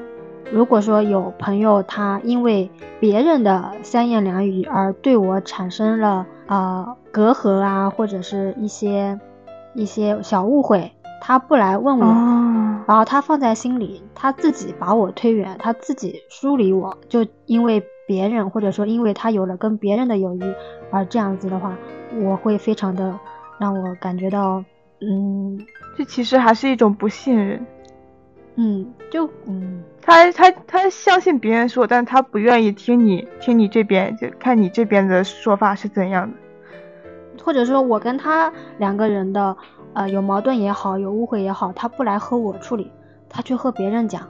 如果说有朋友他因为别人的三言两语而对我产生了呃隔阂啊，或者是一些一些小误会，他不来问我，然后他放在心里，他自己把我推远，他自己疏离我，就因为别人或者说因为他有了跟别人的友谊而这样子的话，我会非常的让我感觉到，嗯，这其实还是一种不信任。嗯，就嗯，他他他相信别人说，但他不愿意听你听你这边，就看你这边的说法是怎样的。或者说我跟他两个人的呃有矛盾也好，有误会也好，他不来和我处理，他去和别人讲，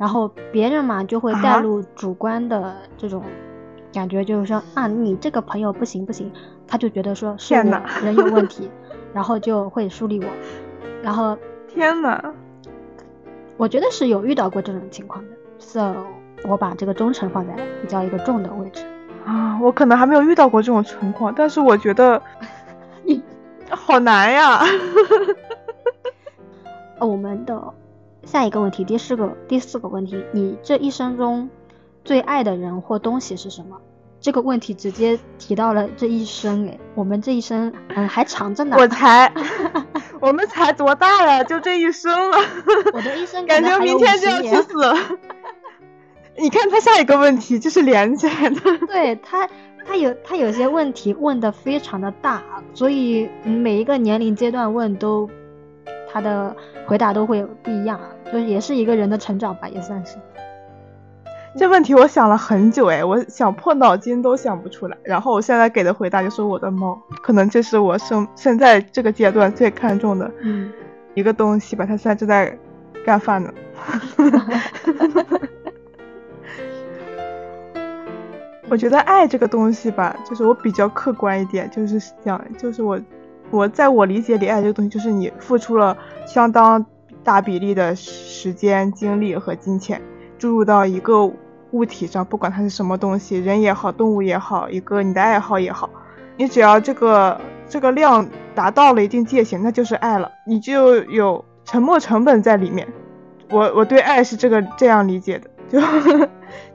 然后别人嘛就会带入主观的这种感觉，就是说啊你这个朋友不行不行，他就觉得说是我人有问题，然后就会疏离我，然后天呐。我觉得是有遇到过这种情况的，so 我把这个忠诚放在比较一个重的位置啊。我可能还没有遇到过这种情况，但是我觉得你 好难呀。我们的下一个问题，第四个第四个问题，你这一生中最爱的人或东西是什么？这个问题直接提到了这一生，哎，我们这一生嗯还长着呢。我才我们才多大呀？就这一生了。我的一生感觉明天就要去死了。你看他下一个问题就是连起来的。对他，他有他有些问题问的非常的大，所以每一个年龄阶段问都，他的回答都会不一样，就是也是一个人的成长吧，也算是。这问题我想了很久哎，我想破脑筋都想不出来。然后我现在给的回答就是我的猫，可能这是我生现在这个阶段最看重的一个东西吧。它现在正在干饭呢。我觉得爱这个东西吧，就是我比较客观一点，就是讲，就是我我在我理解里，爱这个东西就是你付出了相当大比例的时间、精力和金钱。注入到一个物体上，不管它是什么东西，人也好，动物也好，一个你的爱好也好，你只要这个这个量达到了一定界限，那就是爱了，你就有沉没成本在里面。我我对爱是这个这样理解的，就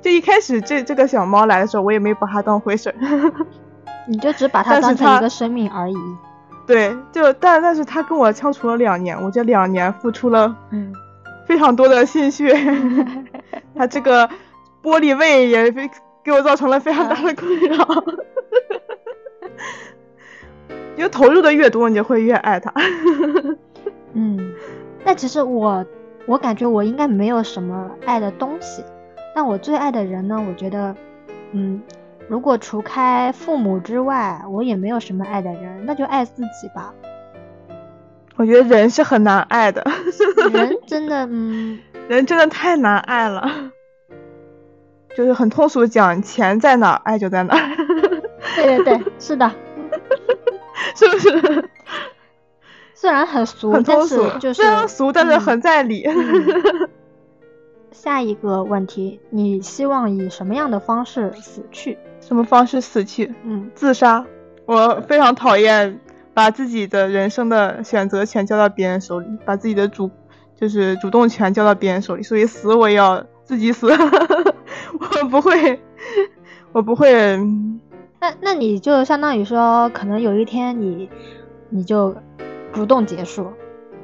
就一开始这这个小猫来的时候，我也没把它当回事儿，你就只把它当成一个生命而已。对，就但但是他跟我相处了两年，我这两年付出了嗯。非常多的心血，他这个玻璃胃也给给我造成了非常大的困扰。因为投入的越多，你就会越爱他。嗯，但其实我我感觉我应该没有什么爱的东西，但我最爱的人呢，我觉得，嗯，如果除开父母之外，我也没有什么爱的人，那就爱自己吧。我觉得人是很难爱的，人 真的，嗯，人真的太难爱了，就是很通俗讲，钱在哪，爱就在哪。对对对，是的，是不是？虽然很俗，很通俗，就是虽然俗，但是很在理。下一个问题，你希望以什么样的方式死去？什么方式死去？嗯，自杀。我非常讨厌。把自己的人生的选择权交到别人手里，把自己的主就是主动权交到别人手里，所以死我也要自己死，我不会，我不会。那那你就相当于说，可能有一天你你就主动结束，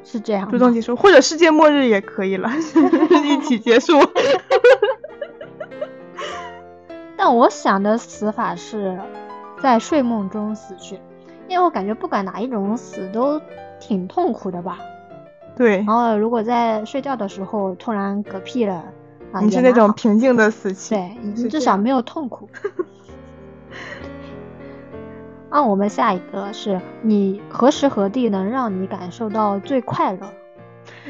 是这样？主动结束，或者世界末日也可以了，一起结束。但我想的死法是在睡梦中死去。因为我感觉不管哪一种死都挺痛苦的吧，对。然后如果在睡觉的时候突然嗝屁了，你是那种平静的死去，对，你至少没有痛苦。那我们下一个是你何时何地能让你感受到最快乐？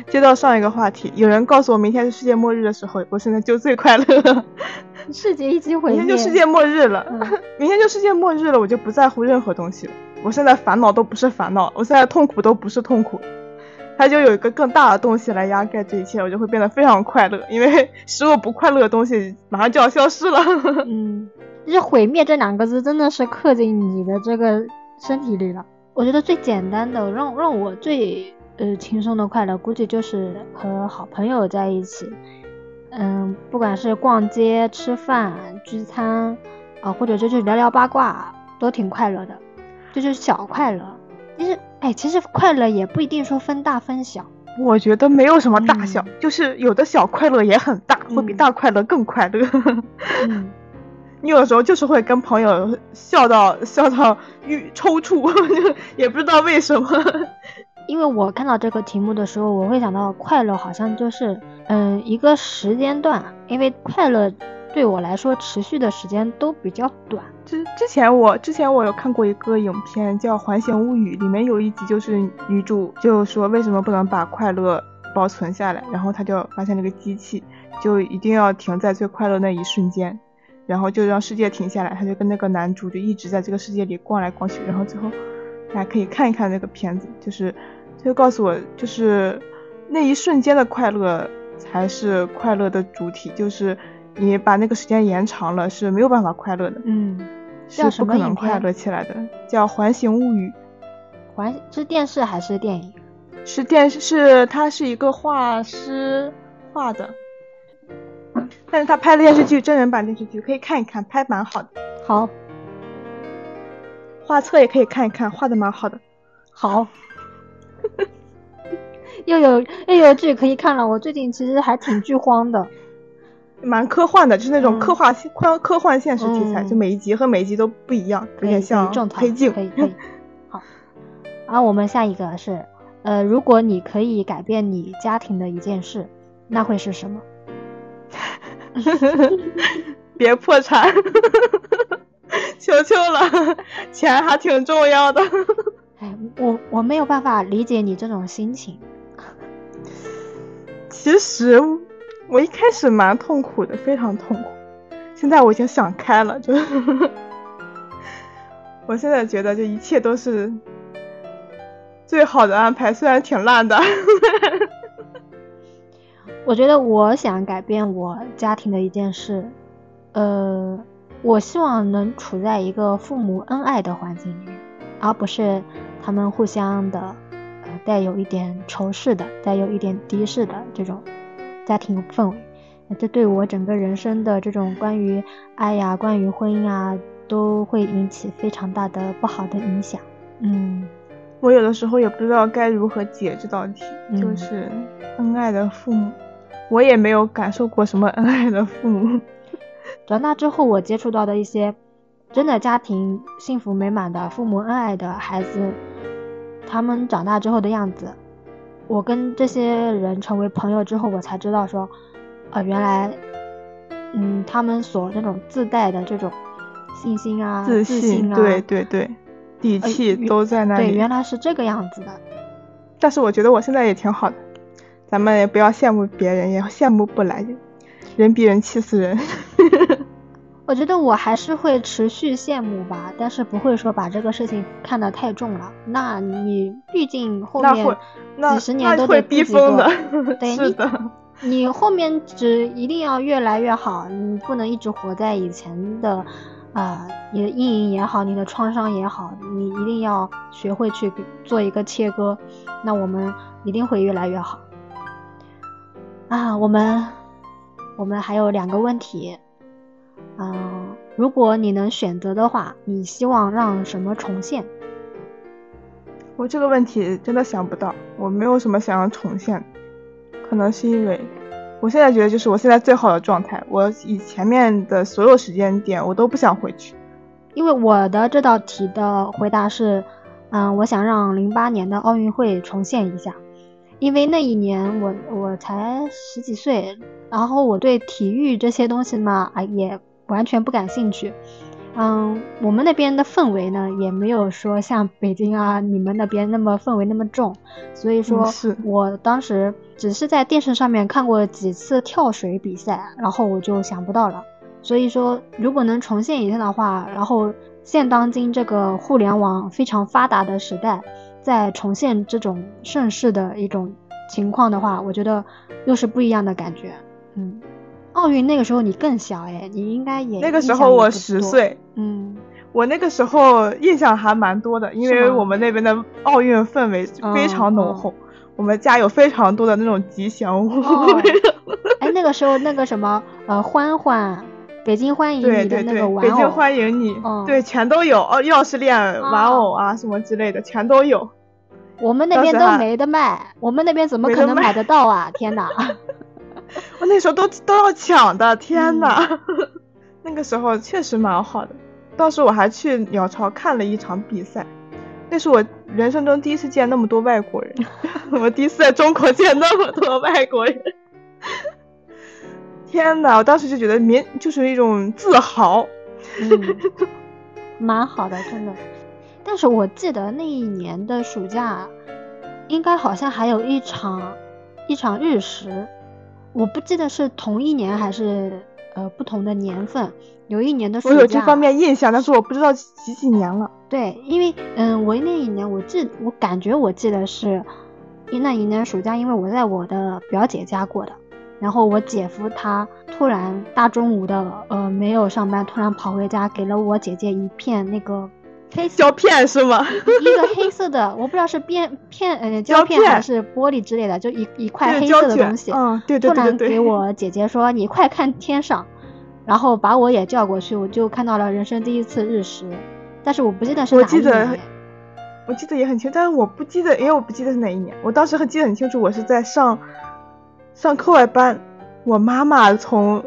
接到上一个话题，有人告诉我明天是世界末日的时候，我现在就最快乐。世界一击毁灭，明天就世界末日了，明天就世界末日了，我就不在乎任何东西了。我现在烦恼都不是烦恼，我现在痛苦都不是痛苦，它就有一个更大的东西来压盖这一切，我就会变得非常快乐，因为 使我不快乐的东西马上就要消失了。嗯，就是毁灭这两个字真的是刻进你的这个身体里了。我觉得最简单的，让让我最呃轻松的快乐，估计就是和好朋友在一起，嗯，不管是逛街、吃饭、聚餐，啊，或者就是聊聊八卦，都挺快乐的。这就是小快乐，其实，哎，其实快乐也不一定说分大分小。我觉得没有什么大小，就是有的小快乐也很大，会比大快乐更快乐。你有时候就是会跟朋友笑到笑到欲抽搐，也不知道为什么。因为我看到这个题目的时候，我会想到快乐好像就是，嗯，一个时间段，因为快乐。对我来说，持续的时间都比较短。之之前我之前我有看过一个影片叫《环形物语》，里面有一集就是女主就说为什么不能把快乐保存下来，然后她就发现那个机器就一定要停在最快乐那一瞬间，然后就让世界停下来。她就跟那个男主就一直在这个世界里逛来逛去，然后最后大家可以看一看那个片子，就是就告诉我，就是那一瞬间的快乐才是快乐的主体，就是。你把那个时间延长了是没有办法快乐的，嗯，是不可能快乐起来的。叫《环形物语》，环是电视还是电影？是电视，是他是一个画师画的，但是他拍的电视剧，真人版电视剧可以看一看，拍蛮好的。好，画册也可以看一看，画的蛮好的。好，又有又有剧可以看了。我最近其实还挺剧荒的，蛮科幻的，就是那种科幻科科幻现实题材，就每一集和每一集都不一样，有点像黑镜。可以可以。好，然后我们下一个是，呃，如果你可以改变你家庭的一件事，那会是什么？别破产，求求了，钱还挺重要的。哎，我我没有办法理解你这种心情。其实我一开始蛮痛苦的，非常痛苦。现在我已经想开了，就 我现在觉得这一切都是最好的安排，虽然挺烂的。我觉得我想改变我家庭的一件事，呃，我希望能处在一个父母恩爱的环境里面，而不是他们互相的，呃，带有一点仇视的，带有一点敌视的这种家庭氛围。这对我整个人生的这种关于爱呀、关于婚姻啊，都会引起非常大的不好的影响。嗯，我有的时候也不知道该如何解这道题，就是恩爱的父母。我也没有感受过什么恩爱的父母。长大之后，我接触到的一些真的家庭幸福美满的父母恩爱的孩子，他们长大之后的样子，我跟这些人成为朋友之后，我才知道说，呃，原来，嗯，他们所那种自带的这种信心啊、自信啊，对对对，底气都在那里。对，原来是这个样子的。但是我觉得我现在也挺好的。咱们也不要羡慕别人，也羡慕不来，人比人气死人。我觉得我还是会持续羡慕吧，但是不会说把这个事情看得太重了。那你毕竟后面几十年都得逼疯的，对，是的。你后面只一定要越来越好，你不能一直活在以前的，啊，你的阴影也好，你的创伤也好，你一定要学会去做一个切割。那我们一定会越来越好。啊，我们我们还有两个问题，嗯，如果你能选择的话，你希望让什么重现？我这个问题真的想不到，我没有什么想要重现，可能是因为我现在觉得就是我现在最好的状态，我以前面的所有时间点我都不想回去，因为我的这道题的回答是，嗯，我想让零八年的奥运会重现一下。因为那一年我我才十几岁，然后我对体育这些东西嘛啊也完全不感兴趣，嗯，我们那边的氛围呢也没有说像北京啊你们那边那么氛围那么重，所以说我当时只是在电视上面看过几次跳水比赛，然后我就想不到了。所以说如果能重现一下的话，然后现当今这个互联网非常发达的时代。再重现这种盛世的一种情况的话，我觉得又是不一样的感觉。嗯，奥运那个时候你更小哎，你应该也那个时候我十岁。嗯，我那个时候印象还蛮多的，因为我们那边的奥运氛围非常浓厚，我们家有非常多的那种吉祥物。哎，那个时候那个什么呃欢欢。北京欢迎你的那个玩偶，北京欢迎你，对，全都有哦，钥匙链、玩偶啊什么之类的，全都有。我们那边都没得卖，我们那边怎么可能买得到啊？天哪！我那时候都都要抢的，天哪！那个时候确实蛮好的，当时我还去鸟巢看了一场比赛，那是我人生中第一次见那么多外国人，我第一次在中国见那么多外国人。天呐，我当时就觉得民就是一种自豪，嗯，蛮好的，真的。但是我记得那一年的暑假，应该好像还有一场一场日食，我不记得是同一年还是呃不同的年份。有一年的暑假，我有这方面印象，但是我不知道几几年了。对，因为嗯，我那一年我记，我感觉我记得是那一年暑假，因为我在我的表姐家过的。然后我姐夫他突然大中午的，呃，没有上班，突然跑回家，给了我姐姐一片那个黑胶片是吗？一个黑色的，我不知道是片片呃胶片还是玻璃之类的，就一一块黑色的东西。嗯，对对对给我姐姐说：“你快看天上。”然后把我也叫过去，我就看到了人生第一次日食。但是我不记得是哪一年。我记得也很清，但是我不记得，因为我不记得是哪一年。我当时很记得很清楚，我是在上上课外班，我妈妈从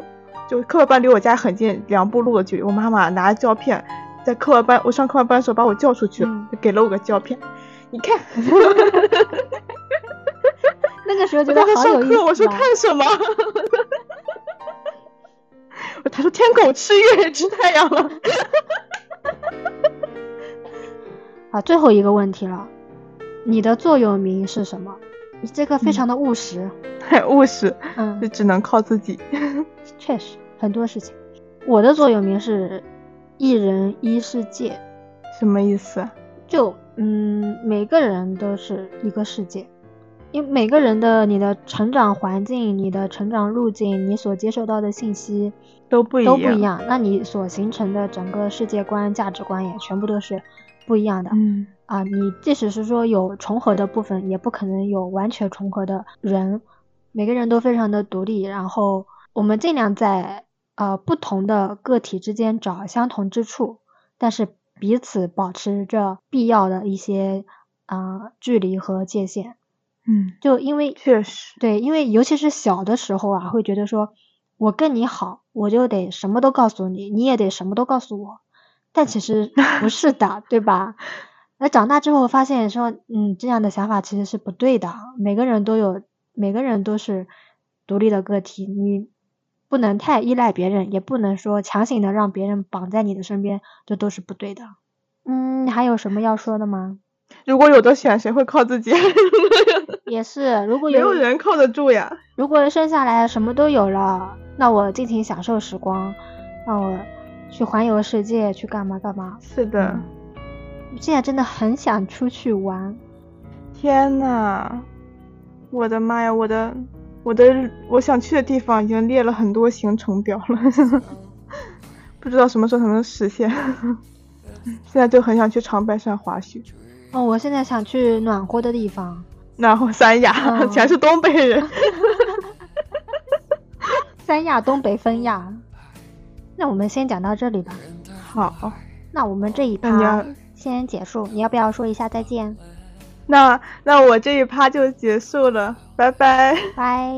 就课外班离我家很近，两步路的距离。我妈妈拿着胶片，在课外班，我上课外班的时候把我叫出去，给了我个胶片，你看。那个时候觉得好有意思。我说看什么？他说天狗吃月吃太阳了。啊，最后一个问题了，你的座右铭是什么？你这个非常的务实，很务实，嗯，就只能靠自己。确实，很多事情。我的座右铭是“一人一世界”，什么意思？就嗯，每个人都是一个世界，因为每个人的你的成长环境、你的成长路径、你所接受到的信息都不一样，都不一样。那你所形成的整个世界观、价值观也全部都是。不一样的，嗯啊，你即使是说有重合的部分，也不可能有完全重合的人。每个人都非常的独立，然后我们尽量在呃不同的个体之间找相同之处，但是彼此保持着必要的一些啊距离和界限。嗯，就因为确实对，因为尤其是小的时候啊，会觉得说我跟你好，我就得什么都告诉你，你也得什么都告诉我。但其实不是的，对吧？那长大之后发现说，嗯，这样的想法其实是不对的。每个人都有，每个人都是独立的个体，你不能太依赖别人，也不能说强行的让别人绑在你的身边，这都是不对的。嗯，还有什么要说的吗？如果有的选，谁会靠自己？也是，如果有没有人靠得住呀。如果生下来什么都有了，那我尽情享受时光，那我。去环游世界，去干嘛干嘛？是的，现在真的很想出去玩。天呐，我的妈呀，我的我的我想去的地方已经列了很多行程表了，不知道什么时候才能实现。现在就很想去长白山滑雪。哦，我现在想去暖和的地方，暖和三亚，全是东北人。三亚东北分亚。那我们先讲到这里吧。好，那我们这一趴先结束。你要不要说一下再见？那那我这一趴就结束了，拜拜拜。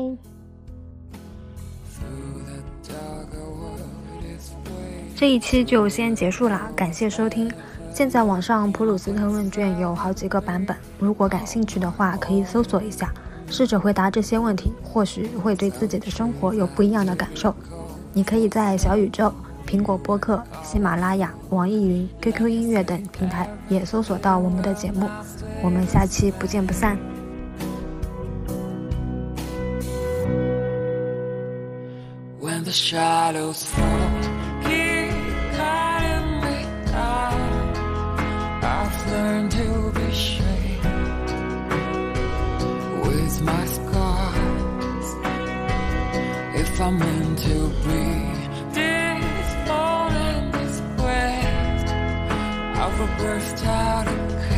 这一期就先结束啦，感谢收听。现在网上普鲁斯特问卷有好几个版本，如果感兴趣的话，可以搜索一下，试着回答这些问题，或许会对自己的生活有不一样的感受。你可以在小宇宙、苹果播客、喜马拉雅、网易云、QQ 音乐等平台也搜索到我们的节目。我们下期不见不散。if I'm meant to be this morning, this quest of a burst out of